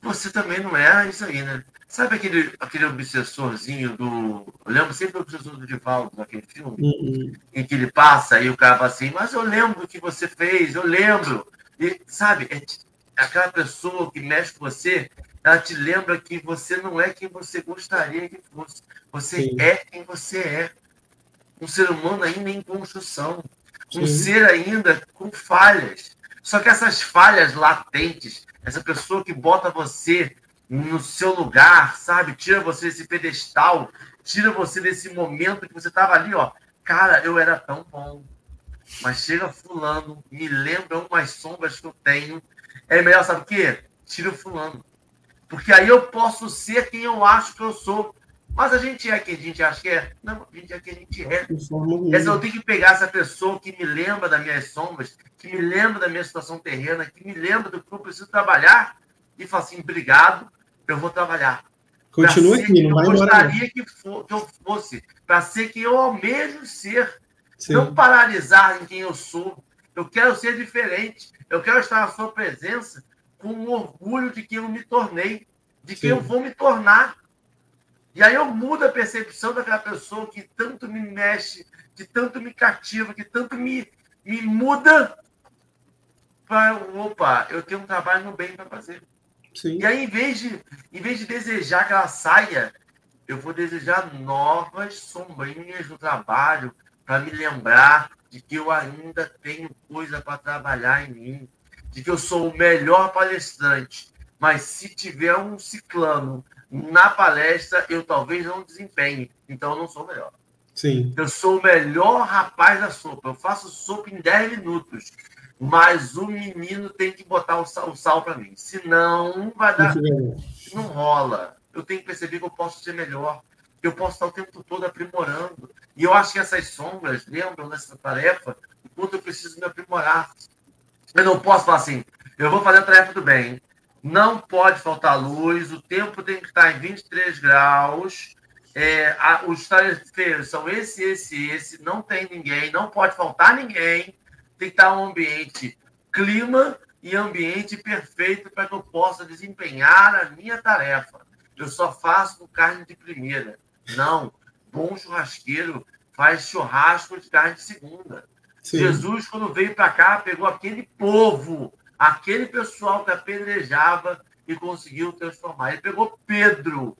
você também não é isso aí, né? Sabe aquele, aquele obsessorzinho do. Eu lembro sempre do obsessor do Divaldo, naquele filme, uhum. em que ele passa e o cara fala assim, mas eu lembro o que você fez, eu lembro. E, sabe, é aquela pessoa que mexe com você, ela te lembra que você não é quem você gostaria que fosse. Você Sim. é quem você é. Um ser humano ainda em construção. Um Sim. ser ainda com falhas. Só que essas falhas latentes, essa pessoa que bota você no seu lugar, sabe? Tira você desse pedestal, tira você desse momento que você estava ali, ó. Cara, eu era tão bom. Mas chega fulano, me lembra umas sombras que eu tenho. É melhor, sabe o quê? Tira o fulano. Porque aí eu posso ser quem eu acho que eu sou. Mas a gente é quem a gente acha que é? Não, a gente é quem a gente é. Essa, eu tenho que pegar essa pessoa que me lembra das minhas sombras, que me lembra da minha situação terrena, que me lembra do que eu preciso trabalhar, e falar assim, obrigado, eu vou trabalhar. Continua aqui, não vai. Eu gostaria que, for, que, eu fosse, para ser quem eu almejo ser. Sim. Não paralisar em quem eu sou. Eu quero ser diferente. Eu quero estar na sua presença com orgulho de quem eu me tornei, de quem Sim. eu vou me tornar. E aí eu mudo a percepção daquela pessoa que tanto me mexe, que tanto me cativa, que tanto me, me muda para, opa, eu tenho um trabalho no bem para fazer. Sim. E aí, em vez, de, em vez de desejar que ela saia, eu vou desejar novas sombrinhas no trabalho para me lembrar de que eu ainda tenho coisa para trabalhar em mim, de que eu sou o melhor palestrante. Mas se tiver um ciclano na palestra, eu talvez não desempenhe. Então, eu não sou melhor. Sim. Eu sou o melhor rapaz da sopa. Eu faço sopa em 10 minutos. Mas o menino tem que botar o sal, o sal para mim. Senão, não vai dar. Não rola. Eu tenho que perceber que eu posso ser melhor. Eu posso estar o tempo todo aprimorando. E eu acho que essas sombras lembram dessa tarefa o quanto eu preciso me aprimorar. Eu não posso falar assim, eu vou fazer a tarefa do bem. Não pode faltar luz, o tempo tem que estar em 23 graus. É, a, os tarefeiros são esse, esse, esse, não tem ninguém, não pode faltar ninguém tem que estar um ambiente clima e ambiente perfeito para que eu possa desempenhar a minha tarefa. Eu só faço carne de primeira. Não. Bom churrasqueiro faz churrasco de carne de segunda. Sim. Jesus, quando veio para cá, pegou aquele povo, aquele pessoal que apedrejava e conseguiu transformar. Ele pegou Pedro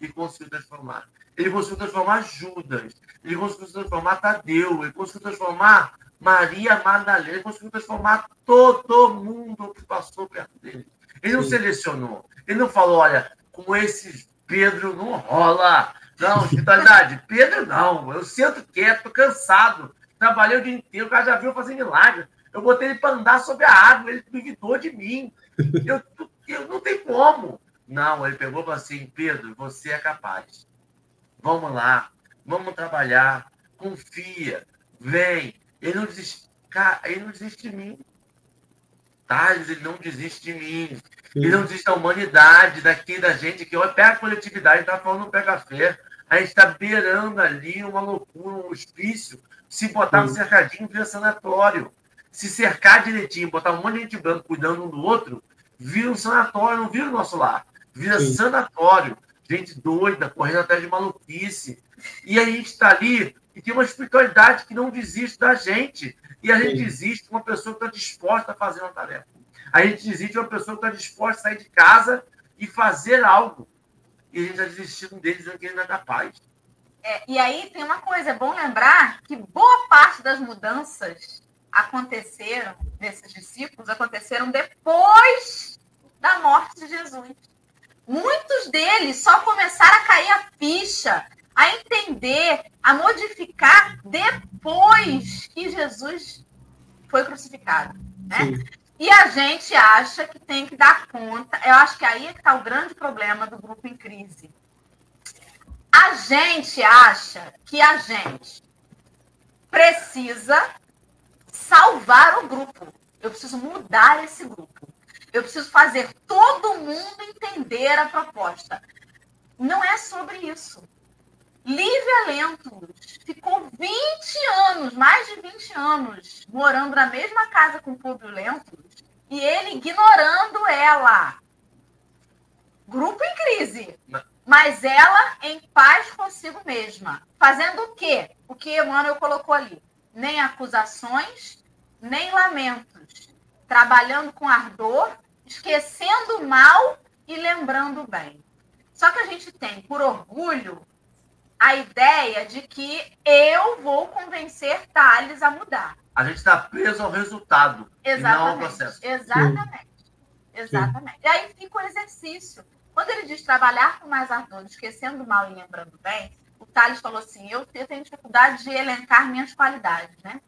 e conseguiu transformar. Ele conseguiu transformar Judas. Ele conseguiu transformar Tadeu. Ele conseguiu transformar Maria Madalena conseguiu transformar todo mundo que passou perto dele. Ele não Sim. selecionou. Ele não falou, olha, com esses Pedro não rola. Não, espiritualidade, Pedro não. Eu sinto quieto, tô cansado. Trabalhei o dia inteiro, o cara já viu fazer milagre. Eu botei ele para andar sobre a água, ele duvidou de mim. Eu, eu não tem como. Não, ele pegou e falou assim: Pedro, você é capaz. Vamos lá, vamos trabalhar, confia, vem, ele não desiste, cara, ele não desiste de mim. Thales, ele não desiste de mim. Sim. Ele não desiste da humanidade, daqui da gente, que olha, pega a coletividade, está falando pega fé. A gente está beirando ali uma loucura, um hospício. Se botar um cercadinho, vira sanatório. Se cercar direitinho, botar um monte de gente branco cuidando um do outro, vira um sanatório, não vira o nosso lar. Vira Sim. sanatório. Gente doida, correndo atrás de maluquice. E a gente está ali e tem uma espiritualidade que não desiste da gente. E a gente Sim. desiste de uma pessoa que está disposta a fazer uma tarefa. A gente desiste de uma pessoa que está disposta a sair de casa e fazer algo. E a gente já desistiu um deles dizendo que ele não é capaz. É, e aí tem uma coisa, é bom lembrar que boa parte das mudanças aconteceram, nesses discípulos, aconteceram depois da morte de Jesus. Muitos deles só começaram a cair a ficha a entender, a modificar depois que Jesus foi crucificado. Né? E a gente acha que tem que dar conta. Eu acho que aí é que está o grande problema do grupo em crise. A gente acha que a gente precisa salvar o grupo. Eu preciso mudar esse grupo. Eu preciso fazer todo mundo entender a proposta. Não é sobre isso. Lívia Lentos ficou 20 anos, mais de 20 anos, morando na mesma casa com Públio Lentos e ele ignorando ela. Grupo em crise. Mas ela em paz consigo mesma. Fazendo o quê? O que Emmanuel colocou ali. Nem acusações, nem lamentos. Trabalhando com ardor, esquecendo o mal e lembrando o bem. Só que a gente tem, por orgulho, a ideia de que eu vou convencer Thales a mudar. A gente está preso ao resultado Exatamente. não ao processo. Exatamente. Sim. Exatamente. E aí fica o exercício. Quando ele diz trabalhar com mais ardor, esquecendo o mal e lembrando bem, o Thales falou assim: eu tenho dificuldade de elencar minhas qualidades, né?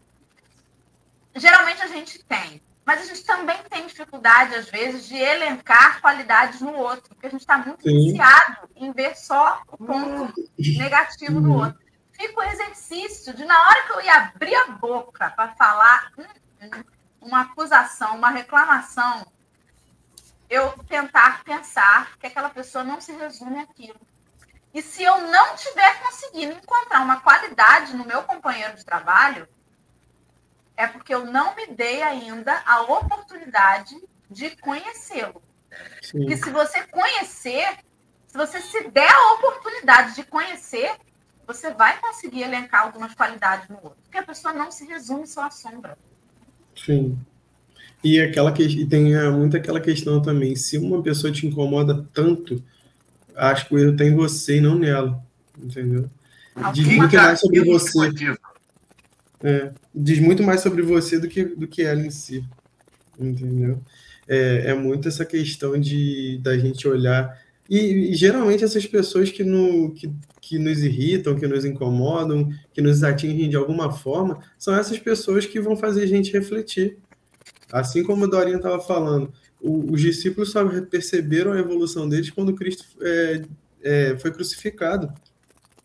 Geralmente a gente tem. Mas a gente também tem dificuldade, às vezes, de elencar qualidades no outro, porque a gente está muito Sim. viciado em ver só o ponto negativo do outro. Fica o exercício de, na hora que eu ia abrir a boca para falar hum, hum, uma acusação, uma reclamação, eu tentar pensar que aquela pessoa não se resume àquilo. E se eu não tiver conseguindo encontrar uma qualidade no meu companheiro de trabalho, é porque eu não me dei ainda a oportunidade de conhecê-lo. E se você conhecer, se você se der a oportunidade de conhecer, você vai conseguir elencar algumas qualidades no outro. Porque a pessoa não se resume só à sombra. Sim. E, aquela que, e tem é, muito aquela questão também, se uma pessoa te incomoda tanto, acho que o erro está em você e não nela. Entendeu? Diz muito mais sobre você. É, diz muito mais sobre você do que, do que ela em si. Entendeu? É, é muito essa questão de da gente olhar. E, e geralmente essas pessoas que, no, que, que nos irritam, que nos incomodam, que nos atingem de alguma forma, são essas pessoas que vão fazer a gente refletir. Assim como a Dorinha estava falando, o, os discípulos só perceberam a evolução deles quando Cristo é, é, foi crucificado.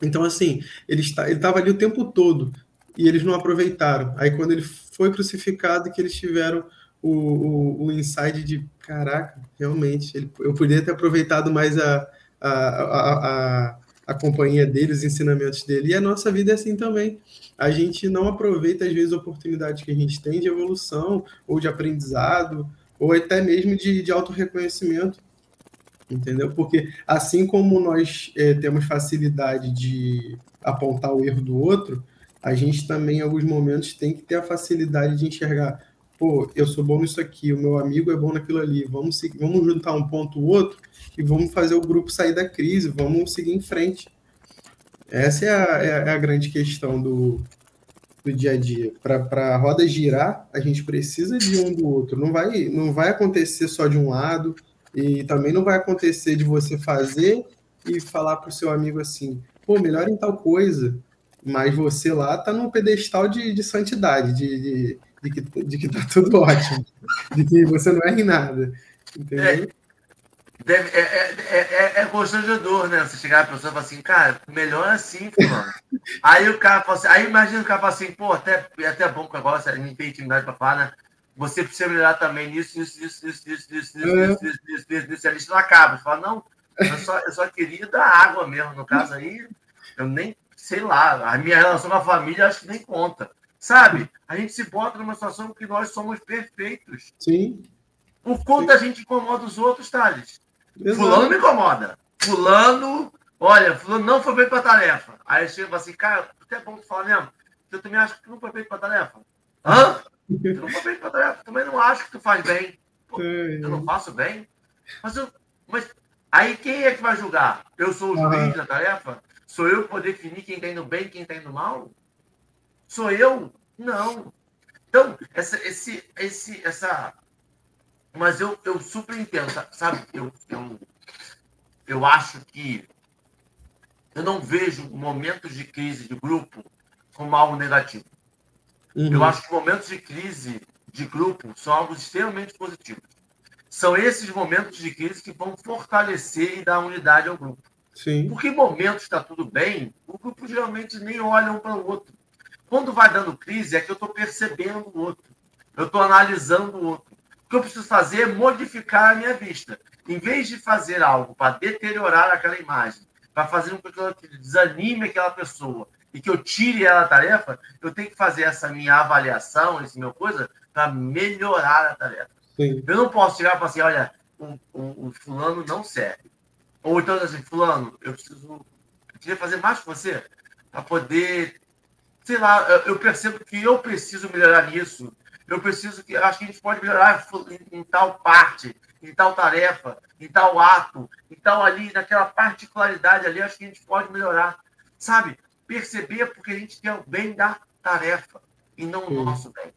Então, assim, ele estava ali o tempo todo e eles não aproveitaram. Aí, quando ele foi crucificado, que eles tiveram o, o, o insight de: caraca, realmente, ele, eu poderia ter aproveitado mais a, a, a, a a companhia dele, os ensinamentos dele. E a nossa vida é assim também. A gente não aproveita, às vezes, oportunidades que a gente tem de evolução, ou de aprendizado, ou até mesmo de, de autorreconhecimento. Entendeu? Porque assim como nós é, temos facilidade de apontar o erro do outro, a gente também, em alguns momentos, tem que ter a facilidade de enxergar pô, eu sou bom nisso aqui, o meu amigo é bom naquilo ali, vamos, seguir, vamos juntar um ponto ou outro e vamos fazer o grupo sair da crise, vamos seguir em frente. Essa é a, é a é grande questão do, do dia a dia. Para a roda girar, a gente precisa de um do outro. Não vai, não vai acontecer só de um lado, e também não vai acontecer de você fazer e falar para o seu amigo assim, pô, melhor em tal coisa, mas você lá tá num pedestal de, de santidade, de, de, de que, de que tá tudo ótimo, de que você não erra em nada. Entendeu? É, é, é, é, é constrangedor, né? Você chegar a pessoa e falar assim, cara, melhor assim, fulano. aí o cara fala assim, aí imagina o cara fala assim, pô, até, é até bom que agora você não tem intimidade para falar, né? Você precisa melhorar também nisso, nisso, nisso, nisso, nisso, nisso, nisso, nisso, nisso, nisso, nisso, nisso, a lista não acaba. Você fala, não, eu só, eu só queria dar água mesmo. No caso aí, eu nem, sei lá, a minha relação com a família acho que nem conta. Sabe? A gente se bota numa situação que nós somos perfeitos. Sim. O quanto a gente incomoda os outros, Thales. Exato. Fulano me incomoda. Fulano, olha, fulano não foi bem para a tarefa. Aí chega assim, cara, até é bom tu falar mesmo. Eu também acho que tu não foi bem para a tarefa. Hã? Tu não foi bem para a tarefa. Também não acho que tu faz bem. Pô, eu não faço bem. Mas, eu, mas aí quem é que vai julgar? Eu sou o juiz da tarefa? Sou eu que vou definir quem está indo bem e quem está indo mal? Sou eu? Não. Então, essa, esse, esse, essa. Mas eu, eu super entendo, sabe? Eu, eu, eu acho que eu não vejo momentos de crise de grupo como algo negativo. Uhum. Eu acho que momentos de crise de grupo são algo extremamente positivos. São esses momentos de crise que vão fortalecer e dar unidade ao grupo. Sim. Porque momentos está tudo bem, o grupo geralmente nem olha um para o outro. Quando vai dando crise, é que eu estou percebendo o outro. Eu estou analisando o outro. Que eu preciso fazer é modificar a minha vista. Em vez de fazer algo para deteriorar aquela imagem, para fazer com que eu desanime aquela pessoa e que eu tire ela da tarefa, eu tenho que fazer essa minha avaliação, esse meu coisa, para melhorar a tarefa. Sim. Eu não posso chegar e falar assim, olha, o, o, o, fulano não serve. Ou então assim, fulano, eu preciso. Eu queria fazer mais com você para poder sei lá, eu percebo que eu preciso melhorar nisso. Eu preciso que, acho que a gente pode melhorar em, em tal parte, em tal tarefa, em tal ato, em tal ali, naquela particularidade ali, acho que a gente pode melhorar. Sabe? Perceber porque a gente quer o bem da tarefa e não o nosso bem.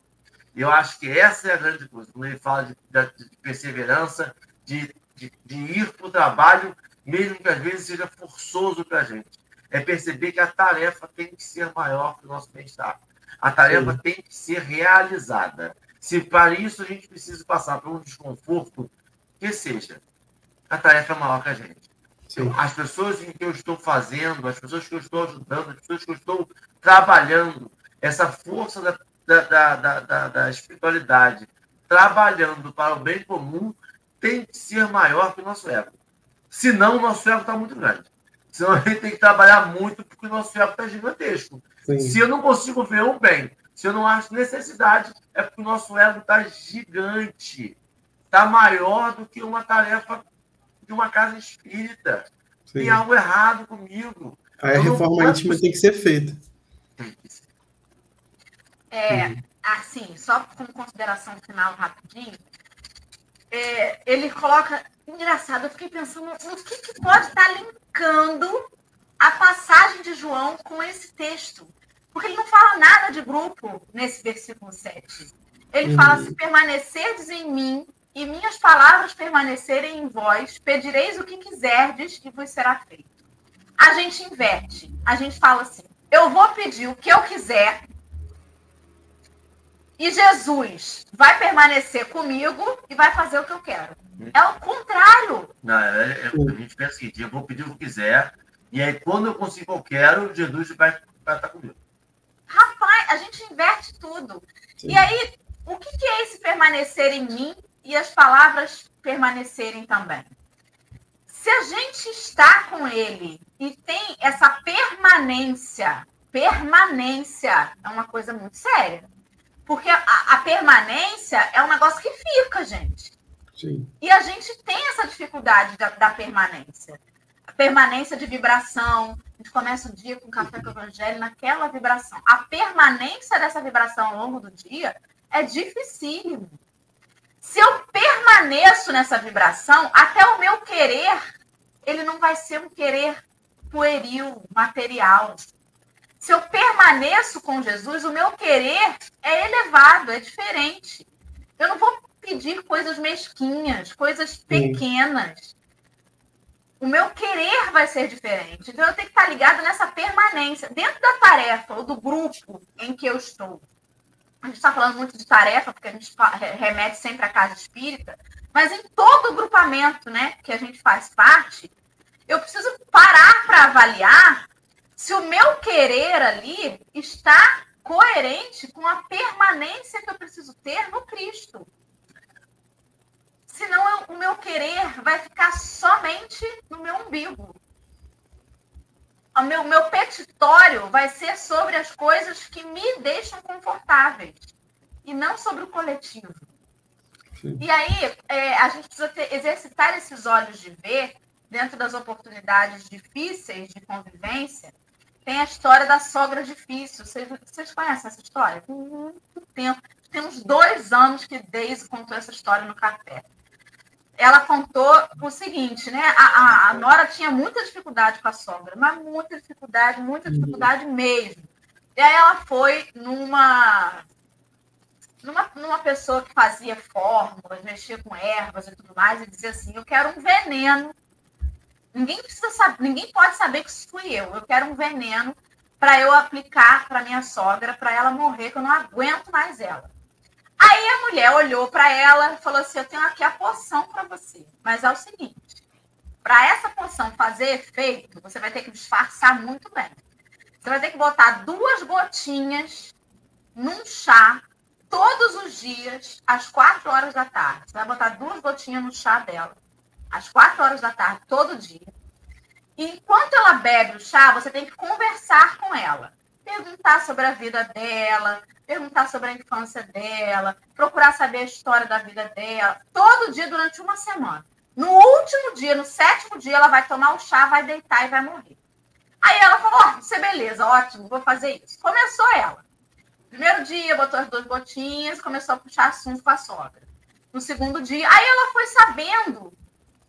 Eu acho que essa é a grande coisa. Quando ele fala de, de, de perseverança, de, de, de ir para o trabalho, mesmo que às vezes seja forçoso para a gente é perceber que a tarefa tem que ser maior que o nosso bem-estar. A tarefa Sim. tem que ser realizada. Se para isso a gente precisa passar por um desconforto, que seja, a tarefa é maior que a gente. Sim. As pessoas em que eu estou fazendo, as pessoas que eu estou ajudando, as pessoas que eu estou trabalhando, essa força da, da, da, da, da espiritualidade, trabalhando para o bem comum, tem que ser maior que o nosso ego. Senão, o nosso ego está muito grande. Senão a gente tem que trabalhar muito porque o nosso ego está gigantesco. Sim. Se eu não consigo ver o bem, se eu não acho necessidade, é porque o nosso ego está gigante. Está maior do que uma tarefa de uma casa espírita. Sim. Tem algo errado comigo. Aí a reforma íntima tem que ser feita. É, assim, só como consideração final rapidinho, é, ele coloca. Engraçado, eu fiquei pensando no que, que pode estar linkando a passagem de João com esse texto. Porque ele não fala nada de grupo nesse versículo 7. Ele uhum. fala: se permanecerdes em mim e minhas palavras permanecerem em vós, pedireis o que quiserdes e vos será feito. A gente inverte. A gente fala assim: eu vou pedir o que eu quiser e Jesus vai permanecer comigo e vai fazer o que eu quero. É o contrário. Não, é, é, a gente pensa o seguinte: eu vou pedir o que eu quiser, e aí quando eu consigo o que eu quero, Jesus vai, vai estar comigo. A gente inverte tudo. Sim. E aí, o que, que é esse permanecer em mim e as palavras permanecerem também? Se a gente está com ele e tem essa permanência, permanência é uma coisa muito séria. Porque a, a, permanência é um negócio que fica, gente. Sim. E a gente tem essa dificuldade da, da permanência. Permanência de vibração. A gente começa o dia com café com o evangelho naquela vibração. A permanência dessa vibração ao longo do dia é dificílimo. Se eu permaneço nessa vibração, até o meu querer, ele não vai ser um querer pueril, material. Se eu permaneço com Jesus, o meu querer é elevado, é diferente. Eu não vou pedir coisas mesquinhas, coisas pequenas. O meu querer vai ser diferente. Então eu tenho que estar ligado nessa permanência, dentro da tarefa ou do grupo em que eu estou. A gente está falando muito de tarefa, porque a gente remete sempre à casa espírita, mas em todo o grupamento né, que a gente faz parte, eu preciso parar para avaliar se o meu querer ali está coerente com a permanência que eu preciso ter no Cristo. Senão eu, o meu querer vai ficar somente no meu umbigo. O meu, meu petitório vai ser sobre as coisas que me deixam confortáveis e não sobre o coletivo. Sim. E aí, é, a gente precisa ter, exercitar esses olhos de ver dentro das oportunidades difíceis de convivência, tem a história da sogra difícil. Vocês, vocês conhecem essa história? Tem muito tempo. Tem uns dois anos que Daisy contou essa história no café. Ela contou o seguinte, né? A, a, a Nora tinha muita dificuldade com a sogra, mas muita dificuldade, muita dificuldade mesmo. E aí ela foi numa numa, numa pessoa que fazia fórmulas, mexia com ervas e tudo mais, e dizia assim: Eu quero um veneno Ninguém precisa saber, ninguém pode saber que isso fui eu. Eu quero um veneno para eu aplicar para minha sogra, para ela morrer, que eu não aguento mais ela. Aí a mulher olhou para ela e falou assim: Eu tenho aqui a poção para você. Mas é o seguinte: para essa poção fazer efeito, você vai ter que disfarçar muito bem. Você vai ter que botar duas gotinhas num chá todos os dias, às quatro horas da tarde. Você vai botar duas gotinhas no chá dela às quatro horas da tarde, todo dia. E enquanto ela bebe o chá, você tem que conversar com ela. Perguntar sobre a vida dela, perguntar sobre a infância dela, procurar saber a história da vida dela, todo dia durante uma semana. No último dia, no sétimo dia, ela vai tomar o chá, vai deitar e vai morrer. Aí ela falou: Ó, oh, isso é beleza, ótimo, vou fazer isso. Começou ela. Primeiro dia, botou as duas gotinhas, começou a puxar assunto com a sogra. No segundo dia, aí ela foi sabendo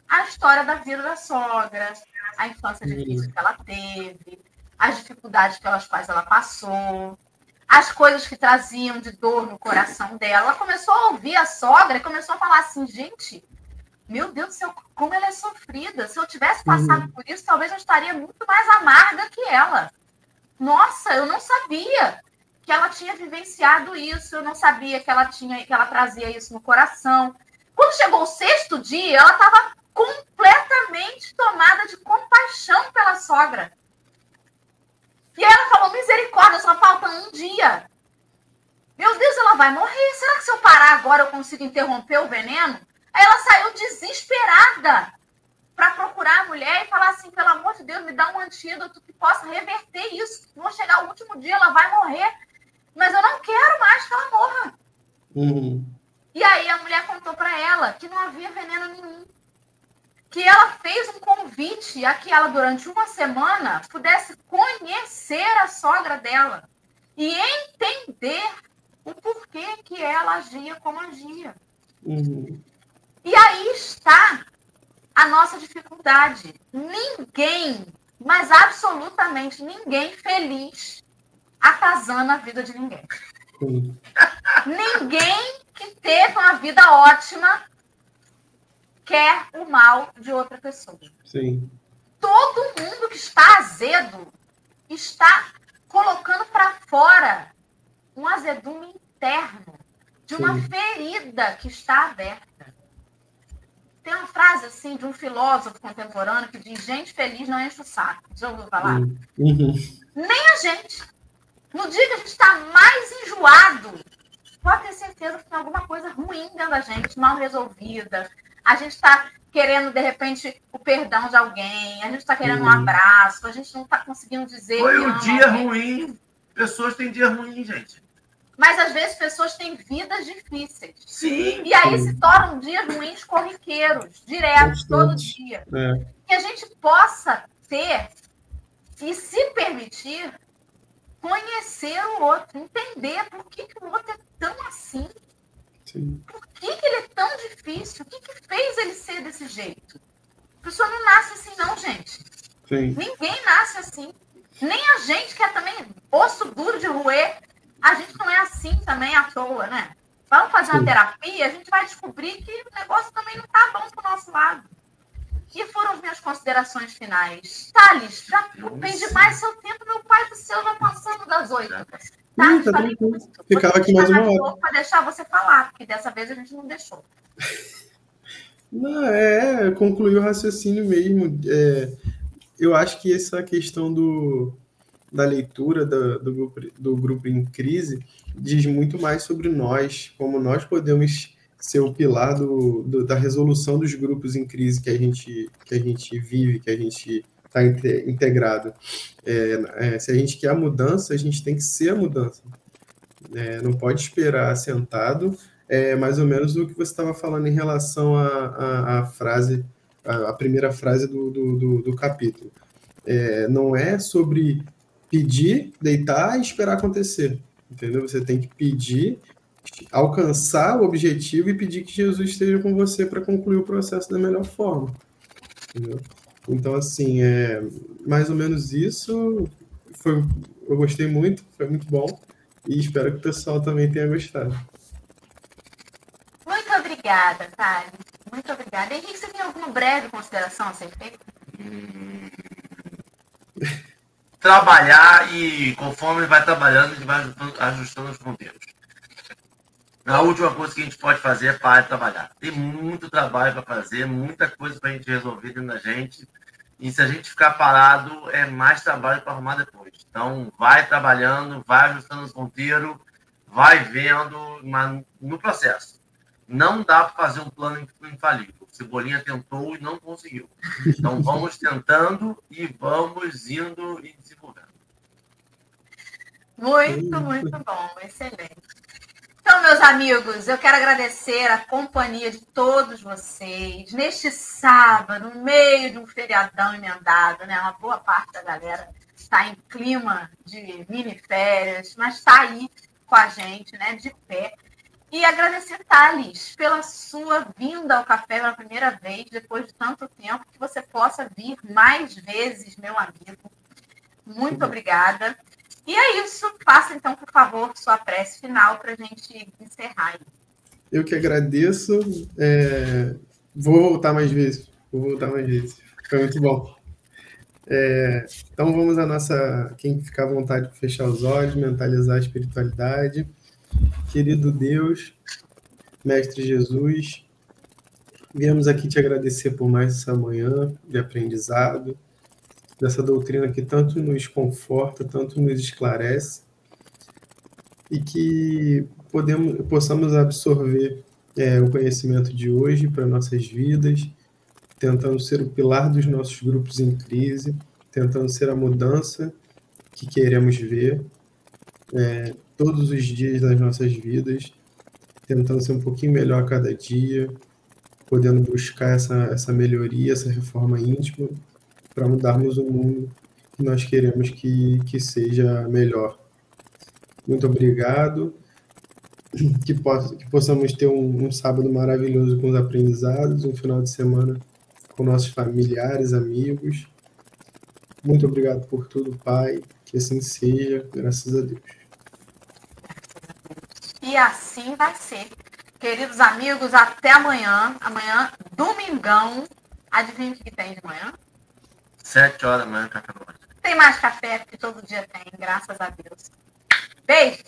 a história da vida da sogra, a infância difícil que ela teve, as dificuldades pelas quais ela passou, as coisas que traziam de dor no coração dela. Ela começou a ouvir a sogra e começou a falar assim, gente, meu Deus do céu, como ela é sofrida. Se eu tivesse passado uhum. por isso, talvez eu estaria muito mais amarga que ela. Nossa, eu não sabia que ela tinha vivenciado isso, eu não sabia que ela tinha, que ela trazia isso no coração. Quando chegou o sexto dia, ela estava completamente tomada de compaixão pela sogra. E ela falou: misericórdia, só falta um dia. Meu Deus, ela vai morrer. Será que se eu parar agora eu consigo interromper o veneno? Aí ela saiu desesperada para procurar a mulher e falar assim: pelo amor de Deus, me dá um antídoto que possa reverter isso. Vou chegar o último dia, ela vai morrer. Mas eu não quero mais que ela morra. Uhum. E aí a mulher contou para ela que não havia veneno nenhum que ela fez um convite a que ela, durante uma semana, pudesse conhecer a sogra dela e entender o porquê que ela agia como agia. Uhum. E aí está a nossa dificuldade. Ninguém, mas absolutamente ninguém feliz atazana a vida de ninguém. Sim. Ninguém que teve uma vida ótima quer o mal de outra pessoa. Sim. Todo mundo que está azedo está colocando para fora um azedume interno de uma Sim. ferida que está aberta. Tem uma frase assim de um filósofo contemporâneo que diz: gente feliz não enche o saco. Já ouviu falar? Uhum. Nem a gente. No dia que a gente está mais enjoado, pode ter certeza que tem alguma coisa ruim dentro da gente, mal resolvida. A gente está querendo, de repente, o perdão de alguém, a gente está querendo um abraço, a gente não está conseguindo dizer. Foi que um dia alguém. ruim. Pessoas têm dia ruim, gente. Mas às vezes pessoas têm vidas difíceis. Sim. E aí se tornam dias ruins corriqueiros, diretos, todo dia. É. Que a gente possa ter e se permitir conhecer o outro, entender por que, que o outro é tão assim, Sim. por que, que ele é tão difícil, o que, que fez ele ser desse jeito. A pessoa não nasce assim, não, gente. Sim. Ninguém nasce assim. Nem a gente que é também osso duro de roer, a gente não é assim também à toa, né? Vamos fazer uma Sim. terapia, a gente vai descobrir que o negócio também não tá bom pro nosso lado. E foram as minhas considerações finais. Thales, já ocupei demais seu tempo, meu pai do céu, já passando das oito. Ih, tá falei. Ficava aqui mais uma hora. Pra deixar você falar, porque dessa vez a gente não deixou. Não, é, concluir o raciocínio mesmo. É, eu acho que essa questão do, da leitura do, do, grupo, do grupo em crise diz muito mais sobre nós, como nós podemos ser o pilar do, do- da resolução dos grupos em crise que a gente, que a gente vive, que a gente está integrado. É, é, se a gente quer a mudança, a gente tem que ser a mudança. É, não pode esperar sentado é mais ou menos o que você estava falando em relação à, frase, à, à primeira frase do, do, do, do capítulo. É, não é sobre pedir, deitar e esperar acontecer, entendeu? Você tem que pedir, alcançar o objetivo e pedir que Jesus esteja com você para concluir o processo da melhor forma, entendeu? Então, assim, é mais ou menos isso. Foi, eu gostei muito, foi muito bom e espero que o pessoal também tenha gostado. Muito obrigada, Thales. Muito obrigada. Henrique, você tem alguma breve consideração a ser feita? Trabalhar e conforme ele vai trabalhando, ele vai ajustando, os ponteiros. A última coisa que a gente pode fazer é parar de trabalhar. Tem muito trabalho para fazer, muita coisa para a gente resolver dentro da gente. E se a gente ficar parado, é mais trabalho para arrumar depois. Então, vai trabalhando, vai ajustando os ponteiros, vai vendo mas no processo. Não dá para fazer um plano infalível. Cebolinha tentou e não conseguiu. Então, vamos tentando e vamos indo e desenvolvendo. Muito, muito bom. Excelente. Então, meus amigos, eu quero agradecer a companhia de todos vocês neste sábado, no meio de um feriadão emendado, né? Uma boa parte da galera está em clima de mini férias, mas está aí com a gente, né? De pé. E agradecer, Thales, pela sua vinda ao café pela primeira vez, depois de tanto tempo, que você possa vir mais vezes, meu amigo. Muito obrigada. E é isso. Faça, então, por favor, sua prece final para a gente encerrar. Aí. Eu que agradeço. É, Vou voltar mais vezes. Vou voltar mais vezes. Foi muito bom. É, Então vamos à nossa. Quem ficar à vontade de fechar os olhos, mentalizar a espiritualidade. Querido Deus, Mestre Jesus, viemos aqui te agradecer por mais essa manhã de aprendizado, dessa doutrina que tanto nos conforta, tanto nos esclarece, e que podemos, possamos absorver é, o conhecimento de hoje para nossas vidas, tentando ser o pilar dos nossos grupos em crise, tentando ser a mudança que queremos ver é, todos os dias das nossas vidas, tentando ser um pouquinho melhor a cada dia, podendo buscar essa, essa melhoria, essa reforma íntima, para mudarmos o mundo que nós queremos que, que seja melhor. Muito obrigado. Que, possa, que possamos ter um, um sábado maravilhoso com os aprendizados, um final de semana com nossos familiares, amigos. Muito obrigado por tudo, Pai. Que assim seja, graças a Deus. E assim vai ser. Queridos amigos, até amanhã. Amanhã, domingão. Adivinha o que tem de manhã? Sete horas da manhã, café Tem mais café, porque todo dia tem, graças a Deus. Beijo!